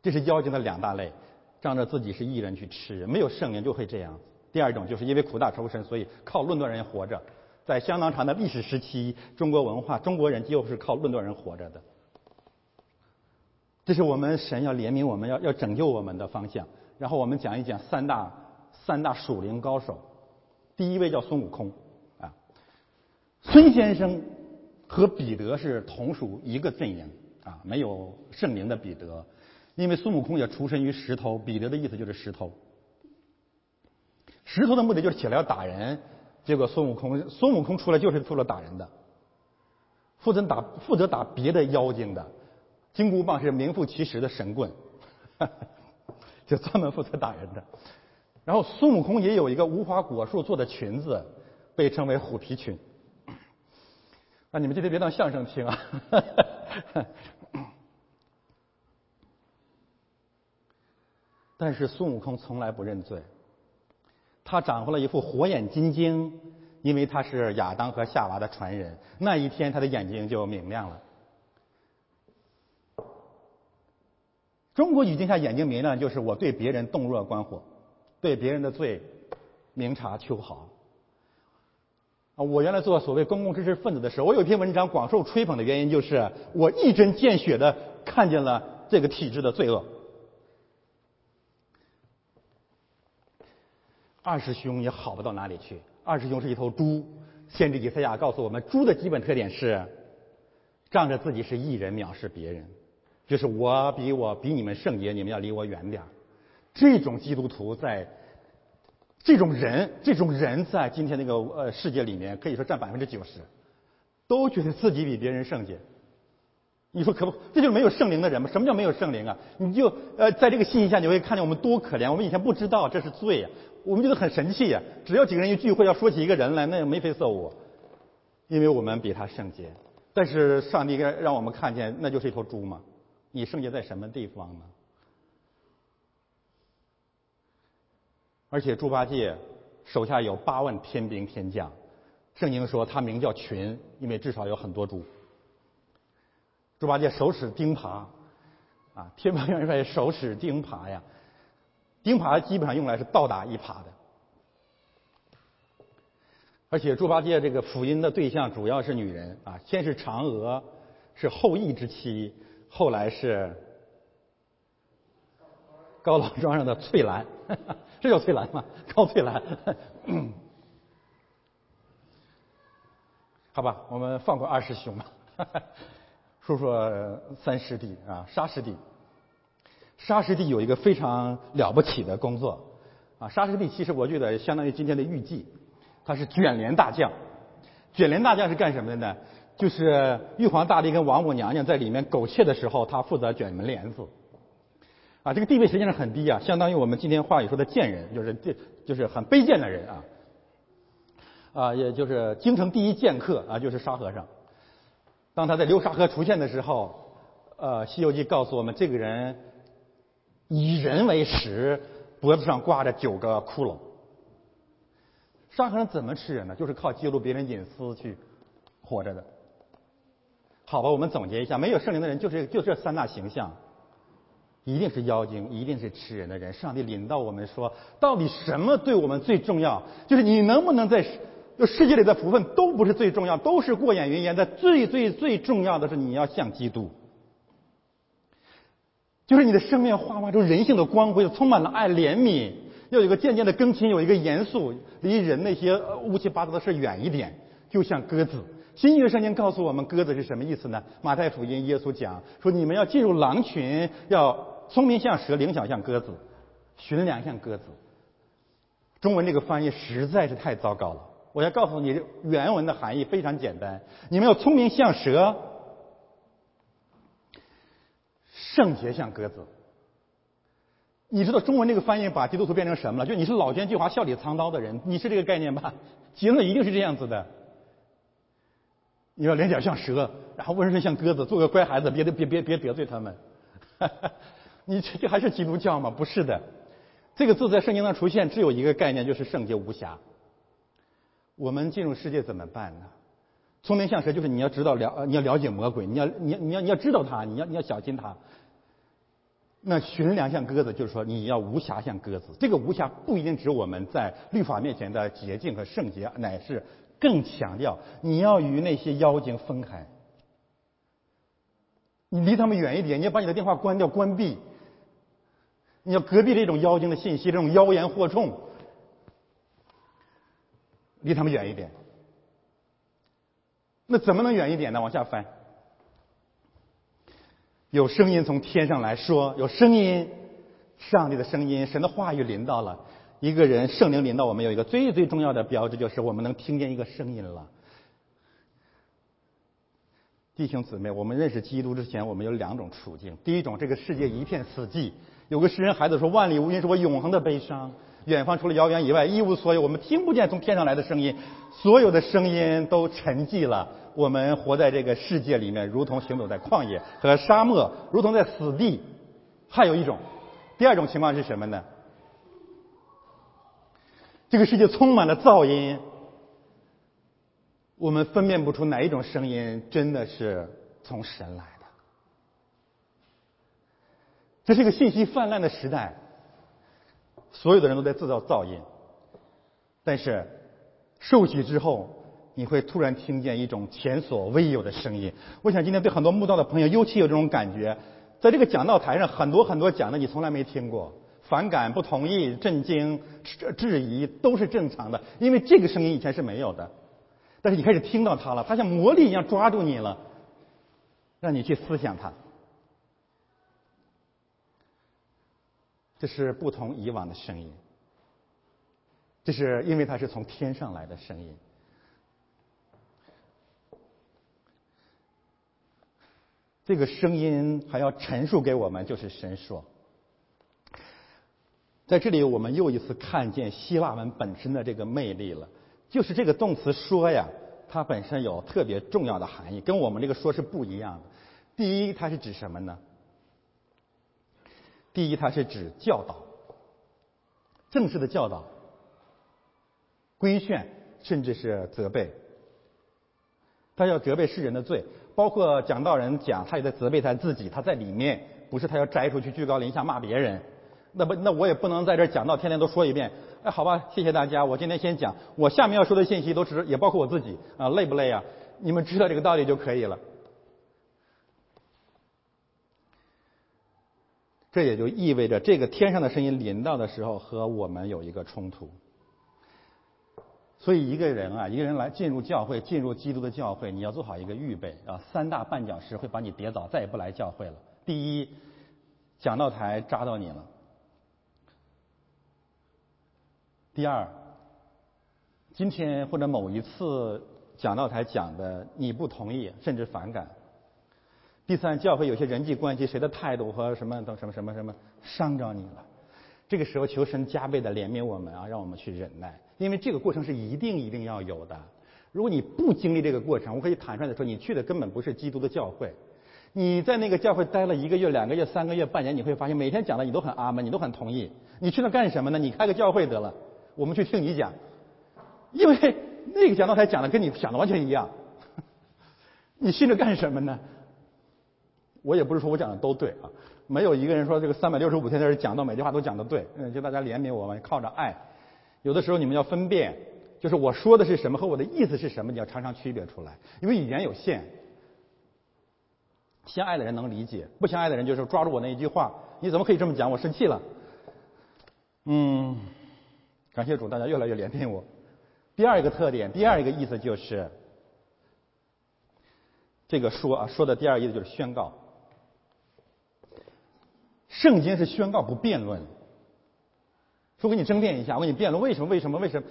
这是妖精的两大类。仗着自己是艺人去吃，没有圣灵就会这样。第二种就是因为苦大仇深，所以靠论断人活着。在相当长的历史时期，中国文化、中国人几乎是靠论断人活着的。这是我们神要怜悯我们、要要拯救我们的方向。然后我们讲一讲三大三大属灵高手。第一位叫孙悟空啊，孙先生和彼得是同属一个阵营啊，没有圣灵的彼得。因为孙悟空也出身于石头，彼得的意思就是石头。石头的目的就是起来要打人，结果孙悟空孙悟空出来就是出来打人的，负责打负责打别的妖精的，金箍棒是名副其实的神棍，就专门负责打人的。然后孙悟空也有一个无花果树做的裙子，被称为虎皮裙。啊，你们今天别当相声听啊。但是孙悟空从来不认罪，他长回了一副火眼金睛，因为他是亚当和夏娃的传人。那一天，他的眼睛就明亮了。中国语境下，眼睛明亮就是我对别人洞若观火，对别人的罪明察秋毫。啊，我原来做所谓公共知识分子的时候，我有一篇文章广受吹捧的原因，就是我一针见血的看见了这个体制的罪恶。二师兄也好不到哪里去。二师兄是一头猪。先知以赛亚告诉我们，猪的基本特点是仗着自己是异人藐视别人，就是我比我比你们圣洁，你们要离我远点儿这种基督徒在，这种人，这种人在今天那个呃世界里面，可以说占百分之九十，都觉得自己比别人圣洁。你说可不？这就是没有圣灵的人吗？什么叫没有圣灵啊？你就呃在这个信息下，你会看见我们多可怜。我们以前不知道这是罪呀。我们觉得很神气呀！只要几个人一聚会，要说起一个人来，那眉飞色舞，因为我们比他圣洁。但是上帝该让我们看见，那就是一头猪嘛。你圣洁在什么地方呢？而且猪八戒手下有八万天兵天将，圣经说他名叫群，因为至少有很多猪。猪八戒手使钉耙，啊，天蓬元帅手使钉耙呀。钉耙基本上用来是倒打一耙的，而且猪八戒这个福音的对象主要是女人啊，先是嫦娥，是后羿之妻，后来是高老庄上的翠兰，这叫翠兰吗？高翠兰，好吧，我们放过二师兄吧，说说三师弟啊，沙师弟。沙师弟有一个非常了不起的工作，啊，沙师弟其实我觉得相当于今天的玉帝，他是卷帘大将。卷帘大将是干什么的呢？就是玉皇大帝跟王母娘娘在里面苟且的时候，他负责卷门帘子。啊，这个地位实际上很低啊，相当于我们今天话语说的贱人，就是这就是很卑贱的人啊。啊，也就是京城第一剑客啊，就是沙和尚。当他在流沙河出现的时候，呃，《西游记》告诉我们这个人。以人为食，脖子上挂着九个骷髅。沙和尚怎么吃人呢？就是靠揭露别人隐私去活着的。好吧，我们总结一下，没有圣灵的人就是就这三大形象，一定是妖精，一定是吃人的人。上帝领导我们说，到底什么对我们最重要？就是你能不能在世界里的福分都不是最重要，都是过眼云烟。但最最最重要的是你要像基督。就是你的生命焕发出人性的光辉，充满了爱、怜悯，要有一个渐渐的更新，有一个严肃，离人那些乌七八糟的事远一点，就像鸽子。新约圣经告诉我们，鸽子是什么意思呢？马太福音耶稣讲说，你们要进入狼群，要聪明像蛇，灵巧像鸽子，驯良像鸽子。中文这个翻译实在是太糟糕了。我要告诉你，原文的含义非常简单：你们要聪明像蛇，圣洁像鸽子。你知道中文这个翻译把基督徒变成什么了？就你是老奸巨猾、笑里藏刀的人，你是这个概念吧？结论一定是这样子的。你要脸点像蛇，然后温顺像鸽子，做个乖孩子，别别别别得罪他们。你这这还是基督教吗？不是的。这个字在圣经上出现，只有一个概念，就是圣洁无瑕。我们进入世界怎么办呢？聪明像蛇，就是你要知道了，你要了解魔鬼，你要你要你要你要知道他，你要你要小心他。那驯良像鸽子，就是说你要无瑕像鸽子。这个无瑕不一定指我们在律法面前的洁净和圣洁，乃是。更强调你要与那些妖精分开，你离他们远一点，你要把你的电话关掉、关闭，你要隔壁这种妖精的信息、这种妖言惑众，离他们远一点。那怎么能远一点呢？往下翻，有声音从天上来说，有声音，上帝的声音，神的话语临到了。一个人圣灵领到我们有一个最最重要的标志，就是我们能听见一个声音了。弟兄姊妹，我们认识基督之前，我们有两种处境。第一种，这个世界一片死寂，有个诗人孩子说：“万里无云是我永恒的悲伤，远方除了遥远以外一无所有。”我们听不见从天上来的声音，所有的声音都沉寂了。我们活在这个世界里面，如同行走在旷野和沙漠，如同在死地。还有一种，第二种情况是什么呢？这个世界充满了噪音，我们分辨不出哪一种声音真的是从神来的。这是一个信息泛滥的时代，所有的人都在制造噪音。但是受洗之后，你会突然听见一种前所未有的声音。我想今天对很多慕道的朋友尤其有这种感觉，在这个讲道台上，很多很多讲的你从来没听过。反感、不同意、震惊、质质疑都是正常的，因为这个声音以前是没有的。但是你开始听到它了，它像魔力一样抓住你了，让你去思想它。这是不同以往的声音，这是因为它是从天上来的声音。这个声音还要陈述给我们，就是神说。在这里，我们又一次看见希腊文本身的这个魅力了。就是这个动词“说”呀，它本身有特别重要的含义，跟我们这个“说”是不一样的。第一，它是指什么呢？第一，它是指教导，正式的教导、规劝，甚至是责备。他要责备世人的罪，包括讲道人讲，他也在责备他自己。他在里面，不是他要摘出去居高临下骂别人。那不，那我也不能在这讲到天天都说一遍。哎，好吧，谢谢大家。我今天先讲，我下面要说的信息都是也包括我自己啊，累不累啊？你们知道这个道理就可以了。这也就意味着，这个天上的声音临到的时候，和我们有一个冲突。所以一个人啊，一个人来进入教会，进入基督的教会，你要做好一个预备啊。三大绊脚石会把你跌倒，再也不来教会了。第一，讲道台扎到你了。第二，今天或者某一次讲道台讲的你不同意甚至反感。第三，教会有些人际关系，谁的态度和什么等什么什么什么伤着你了？这个时候求神加倍的怜悯我们啊，让我们去忍耐，因为这个过程是一定一定要有的。如果你不经历这个过程，我可以坦率的说，你去的根本不是基督的教会。你在那个教会待了一个月、两个月、三个月、半年，你会发现每天讲的你都很阿门，你都很同意。你去那干什么呢？你开个教会得了。我们去听你讲，因为那个讲道台讲的跟你想的完全一样，你信着干什么呢？我也不是说我讲的都对啊，没有一个人说这个三百六十五天在这讲到每句话都讲的对，嗯，就大家怜悯我们，靠着爱。有的时候你们要分辨，就是我说的是什么和我的意思是什么，你要常常区别出来，因为语言有限。相爱的人能理解，不相爱的人就是抓住我那一句话，你怎么可以这么讲？我生气了。嗯，感谢主，大家越来越怜悯我。第二个特点，第二个意思就是，这个说啊说的第二意思就是宣告。圣经是宣告不辩论。说跟你争辩一下，我跟你辩论为什么？为什么？为什么？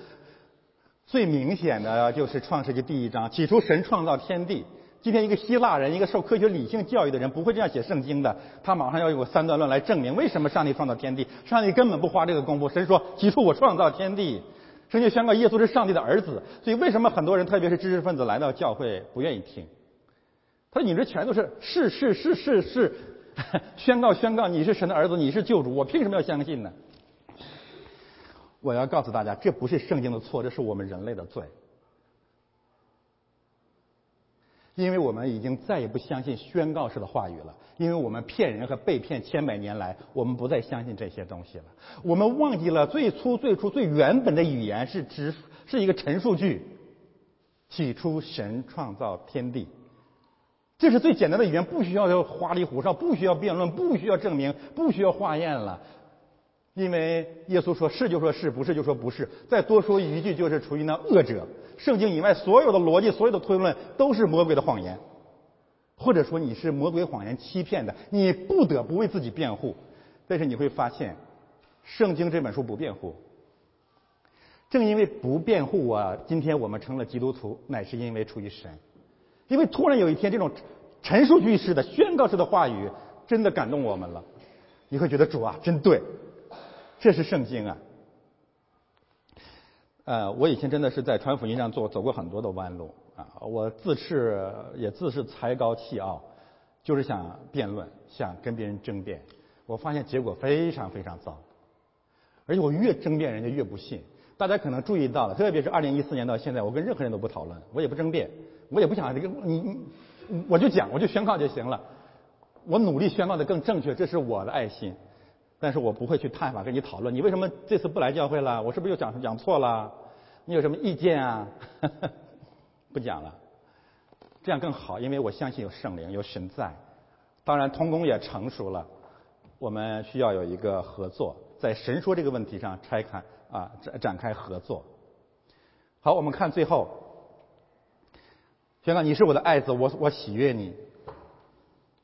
最明显的就是创世纪第一章，起初神创造天地。今天一个希腊人，一个受科学理性教育的人，不会这样写圣经的。他马上要用三段论来证明为什么上帝创造天地。上帝根本不花这个功夫。神说：“起初我创造天地。”圣经宣告耶稣是上帝的儿子。所以为什么很多人，特别是知识分子来到教会不愿意听？他说：“你这全都是是是是是是，宣告宣告你是神的儿子，你是救主，我凭什么要相信呢？”我要告诉大家，这不是圣经的错，这是我们人类的罪。因为我们已经再也不相信宣告式的话语了，因为我们骗人和被骗千百年来，我们不再相信这些东西了。我们忘记了最初、最初、最原本的语言是只是一个陈述句：起初神创造天地。这是最简单的语言，不需要花里胡哨，不需要辩论，不需要证明，不需要化验了。因为耶稣说是就说是不是就说不是，再多说一句就是处于那恶者。圣经以外所有的逻辑、所有的推论都是魔鬼的谎言，或者说你是魔鬼谎言欺骗的，你不得不为自己辩护。但是你会发现，圣经这本书不辩护。正因为不辩护啊，今天我们成了基督徒，乃是因为出于神。因为突然有一天，这种陈述句式的宣告式的话语真的感动我们了，你会觉得主啊，真对。这是圣经啊！呃，我以前真的是在传福音上做走过很多的弯路啊！我自恃也自恃才高气傲，就是想辩论，想跟别人争辩。我发现结果非常非常糟，而且我越争辩，人家越不信。大家可能注意到了，特别是二零一四年到现在，我跟任何人都不讨论，我也不争辩，我也不想这个你，我就讲，我就宣告就行了。我努力宣告的更正确，这是我的爱心。但是我不会去探访跟你讨论，你为什么这次不来教会了？我是不是又讲讲错了？你有什么意见啊？不讲了，这样更好，因为我相信有圣灵，有神在。当然，童工也成熟了，我们需要有一个合作，在神说这个问题上拆开啊展展开合作。好，我们看最后，宣告你是我的爱子，我我喜悦你。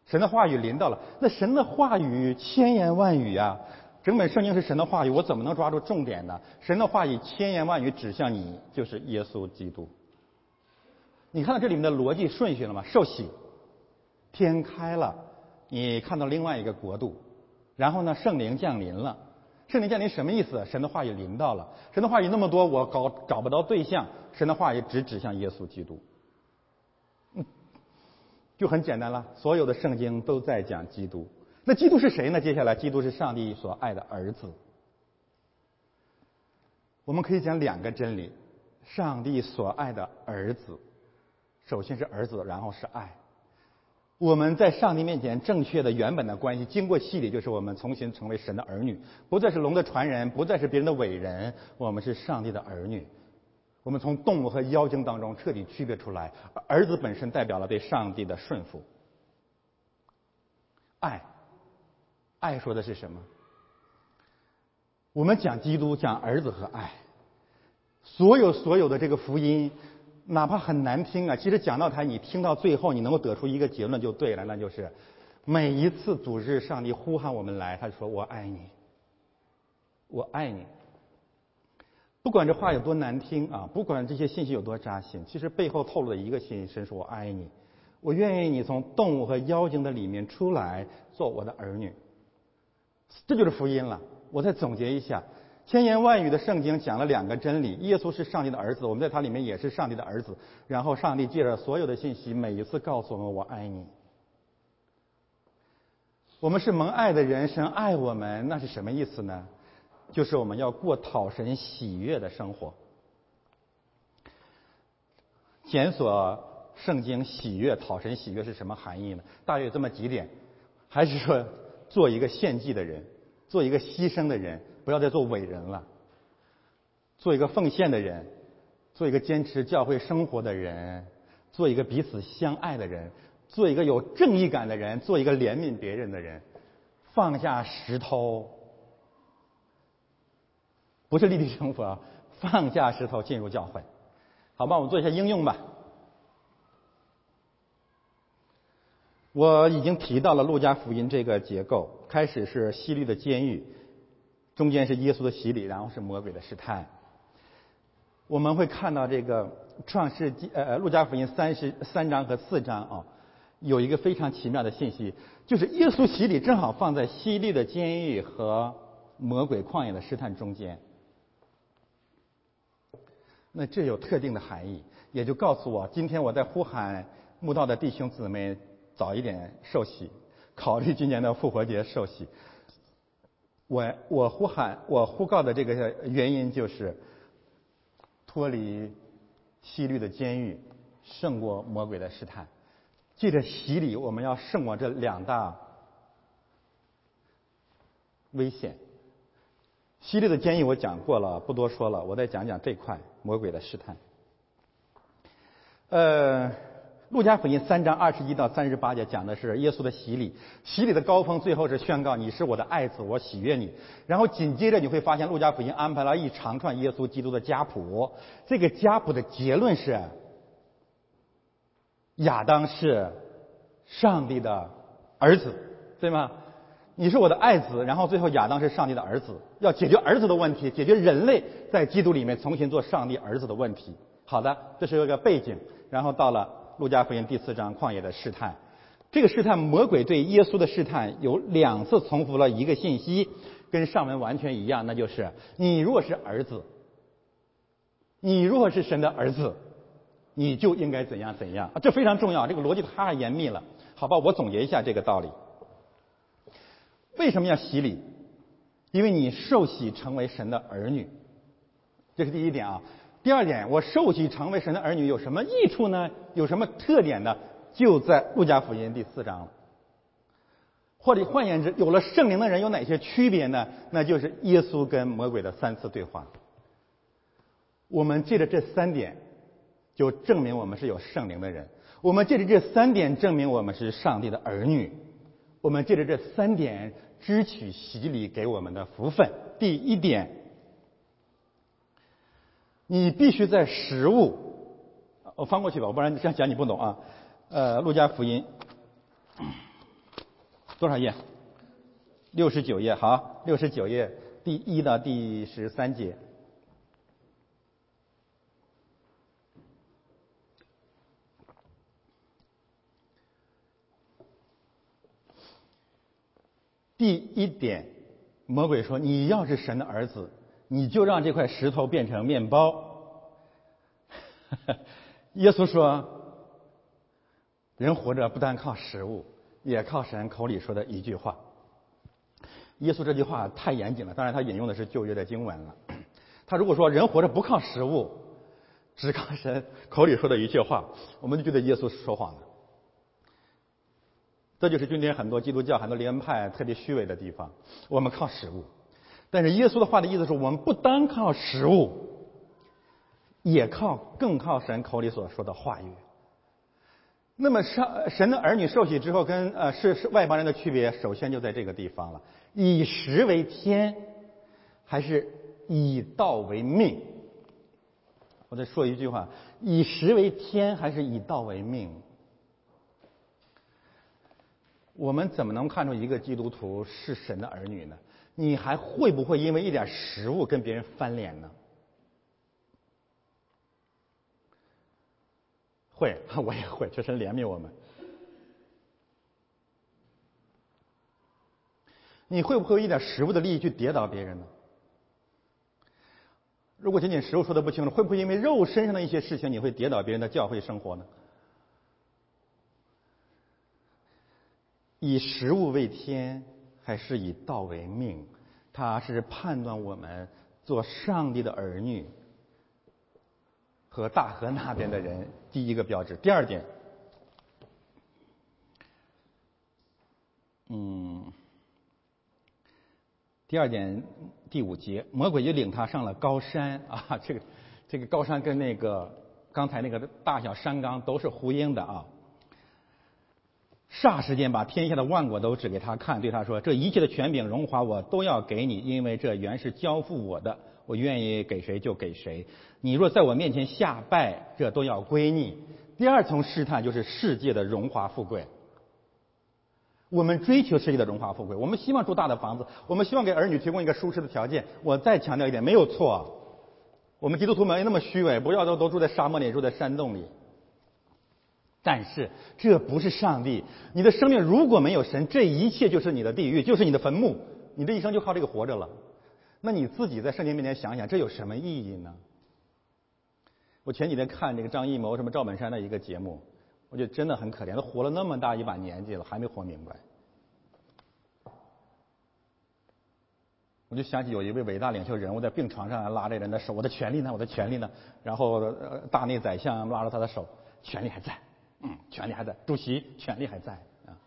神的话语临到了，那神的话语千言万语啊，整本圣经是神的话语，我怎么能抓住重点呢？神的话语千言万语指向你，就是耶稣基督。你看到这里面的逻辑顺序了吗？受洗，天开了，你看到另外一个国度，然后呢，圣灵降临了。圣灵降临什么意思？神的话语临到了，神的话语那么多，我搞找不到对象，神的话语只指向耶稣基督。就很简单了，所有的圣经都在讲基督。那基督是谁呢？接下来，基督是上帝所爱的儿子。我们可以讲两个真理：上帝所爱的儿子，首先是儿子，然后是爱。我们在上帝面前正确的原本的关系，经过洗礼，就是我们重新成为神的儿女，不再是龙的传人，不再是别人的伟人，我们是上帝的儿女。我们从动物和妖精当中彻底区别出来，儿子本身代表了对上帝的顺服。爱，爱说的是什么？我们讲基督，讲儿子和爱，所有所有的这个福音，哪怕很难听啊，其实讲到它，你听到最后，你能够得出一个结论就对了，那就是每一次组织上帝呼喊我们来，他说：“我爱你，我爱你。”不管这话有多难听啊，不管这些信息有多扎心，其实背后透露的一个信息：神说我爱你，我愿意你从动物和妖精的里面出来做我的儿女。这就是福音了。我再总结一下，千言万语的圣经讲了两个真理：耶稣是上帝的儿子，我们在他里面也是上帝的儿子。然后上帝借着所有的信息，每一次告诉我们我爱你。我们是蒙爱的人，神爱我们，那是什么意思呢？就是我们要过讨神喜悦的生活。检索圣经喜悦讨神喜悦是什么含义呢？大约有这么几点：还是说做一个献祭的人，做一个牺牲的人，不要再做伟人了；做一个奉献的人，做一个坚持教会生活的人，做一个彼此相爱的人，做一个有正义感的人，做一个怜悯别人的人，放下石头，不是立地成佛，放下石头进入教会。好吧，我们做一下应用吧。我已经提到了路加福音这个结构，开始是西律的监狱，中间是耶稣的洗礼，然后是魔鬼的试探。我们会看到这个创世纪呃路加福音三十三章和四章啊，有一个非常奇妙的信息，就是耶稣洗礼正好放在西律的监狱和魔鬼旷野的试探中间。那这有特定的含义，也就告诉我，今天我在呼喊慕道的弟兄姊妹。早一点受洗，考虑今年的复活节受洗。我我呼喊我呼告的这个原因就是脱离西律的监狱，胜过魔鬼的试探。借着洗礼，我们要胜过这两大危险。犀利的建议我讲过了，不多说了。我再讲讲这块魔鬼的试探。呃。路加福音三章二十一到三十八节讲的是耶稣的洗礼，洗礼的高峰最后是宣告你是我的爱子，我喜悦你。然后紧接着你会发现路加福音安排了一长串耶稣基督的家谱，这个家谱的结论是亚当是上帝的儿子，对吗？你是我的爱子，然后最后亚当是上帝的儿子，要解决儿子的问题，解决人类在基督里面重新做上帝儿子的问题。好的，这是一个背景，然后到了。路加福音第四章旷野的试探，这个试探魔鬼对耶稣的试探有两次重复了一个信息，跟上文完全一样，那就是你如果是儿子，你如果是神的儿子，你就应该怎样怎样，这非常重要，这个逻辑太严密了，好吧？我总结一下这个道理。为什么要洗礼？因为你受洗成为神的儿女，这是第一点啊。第二点，我受洗成为神的儿女有什么益处呢？有什么特点呢？就在路加福音第四章了。或者换言之，有了圣灵的人有哪些区别呢？那就是耶稣跟魔鬼的三次对话。我们借着这三点，就证明我们是有圣灵的人。我们借着这三点证明我们是上帝的儿女。我们借着这三点支取洗礼给我们的福分。第一点。你必须在食物，我翻过去吧，不然这样讲你不懂啊。呃，路加福音多少页？六十九页，好，六十九页第一到第十三节。第一点，魔鬼说：“你要是神的儿子。”你就让这块石头变成面包。耶稣说：“人活着不单靠食物，也靠神口里说的一句话。”耶稣这句话太严谨了，当然他引用的是旧约的经文了。他如果说人活着不靠食物，只靠神口里说的一句话，我们就觉得耶稣说谎了。这就是今天很多基督教、很多灵恩派特别虚伪的地方。我们靠食物。但是耶稣的话的意思是我们不单靠食物，也靠更靠神口里所说的话语。那么上神的儿女受洗之后，跟呃是是外邦人的区别，首先就在这个地方了：以食为天，还是以道为命？我再说一句话：以食为天，还是以道为命？我们怎么能看出一个基督徒是神的儿女呢？你还会不会因为一点食物跟别人翻脸呢？会，我也会，求神怜悯我们。你会不会一点食物的利益去跌倒别人呢？如果仅仅食物说的不清楚，会不会因为肉身上的一些事情，你会跌倒别人的教会生活呢？以食物为天。还是以道为命，他是判断我们做上帝的儿女和大河那边的人第一个标志。第二点，嗯，第二点第五节，魔鬼就领他上了高山啊，这个这个高山跟那个刚才那个大小山冈都是呼应的啊。霎时间把天下的万国都指给他看，对他说：“这一切的权柄、荣华，我都要给你，因为这原是交付我的，我愿意给谁就给谁。你若在我面前下拜，这都要归你。”第二层试探就是世界的荣华富贵。我们追求世界的荣华富贵，我们希望住大的房子，我们希望给儿女提供一个舒适的条件。我再强调一点，没有错。我们基督徒没那么虚伪，不要都都住在沙漠里，住在山洞里。但是这不是上帝，你的生命如果没有神，这一切就是你的地狱，就是你的坟墓，你的一生就靠这个活着了。那你自己在圣经面前想想，这有什么意义呢？我前几天看这个张艺谋什么赵本山的一个节目，我觉得真的很可怜，他活了那么大一把年纪了，还没活明白。我就想起有一位伟大领袖人物在病床上拉着人的手，我的权利呢？我的权利呢？然后大内宰相拉着他的手，权利还在。嗯，权力还在，主席权力还在啊，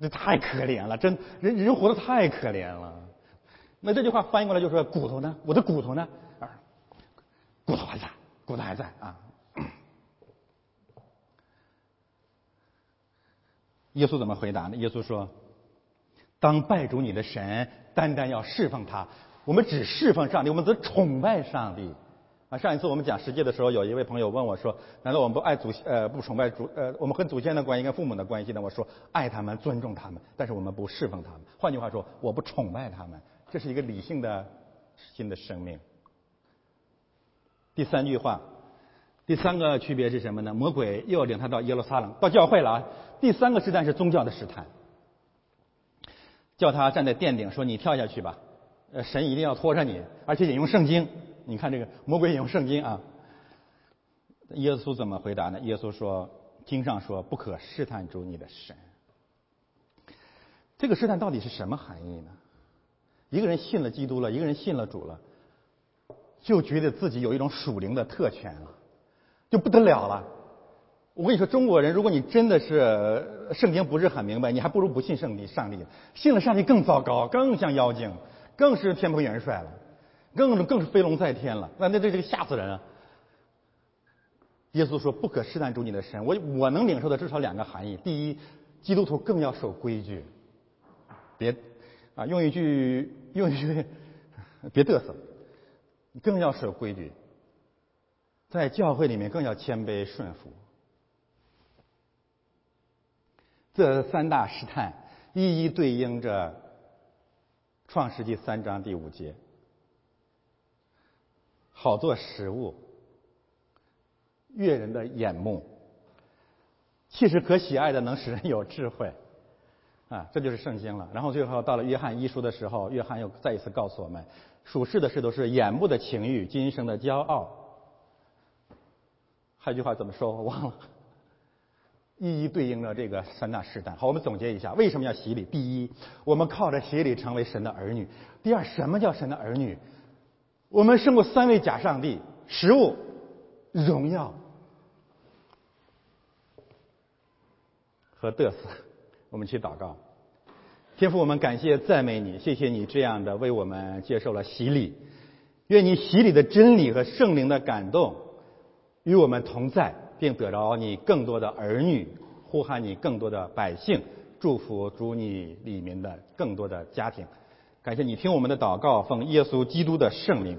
这太可怜了，真人人活得太可怜了。那这句话翻译过来就说骨头呢？我的骨头呢？骨头还在，骨头还在啊。耶稣怎么回答呢？耶稣说：“当拜主你的神，单单要侍奉他。我们只侍奉上帝，我们只崇拜上帝。”上一次我们讲实际的时候，有一位朋友问我说：“难道我们不爱祖呃不崇拜祖呃我们和祖先的关系跟父母的关系呢？”我说：“爱他们，尊重他们，但是我们不侍奉他们。换句话说，我不崇拜他们。这是一个理性的新的生命。”第三句话，第三个区别是什么呢？魔鬼又要领他到耶路撒冷，到教会了啊！第三个试探是宗教的试探，叫他站在殿顶说：“你跳下去吧，呃，神一定要拖着你，而且引用圣经。”你看这个魔鬼引用圣经啊，耶稣怎么回答呢？耶稣说：“经上说不可试探主你的神。”这个试探到底是什么含义呢？一个人信了基督了，一个人信了主了，就觉得自己有一种属灵的特权了，就不得了了。我跟你说，中国人，如果你真的是圣经不是很明白，你还不如不信圣帝上帝，信了上帝更糟糕，更像妖精，更是天蓬元帅了。更更是飞龙在天了，那那这这个吓死人啊！耶稣说：“不可试探主你的神。”我我能领受的至少两个含义：第一，基督徒更要守规矩，别啊用一句用一句 别嘚瑟，更要守规矩，在教会里面更要谦卑顺服。这三大试探一一对应着创世纪三章第五节。好做食物，悦人的眼目，气实可喜爱的，能使人有智慧，啊，这就是圣经了。然后最后到了约翰一书的时候，约翰又再一次告诉我们，属世的事都是眼目的情欲，今生的骄傲。还有句话怎么说？我忘了。一一对应了这个三大试探。好，我们总结一下，为什么要洗礼？第一，我们靠着洗礼成为神的儿女。第二，什么叫神的儿女？我们胜过三位假上帝，食物、荣耀和嘚瑟。我们去祷告，天父，我们感谢赞美你，谢谢你这样的为我们接受了洗礼。愿你洗礼的真理和圣灵的感动与我们同在，并得着你更多的儿女，呼喊你更多的百姓，祝福主你里面的更多的家庭。感谢你听我们的祷告，奉耶稣基督的圣名。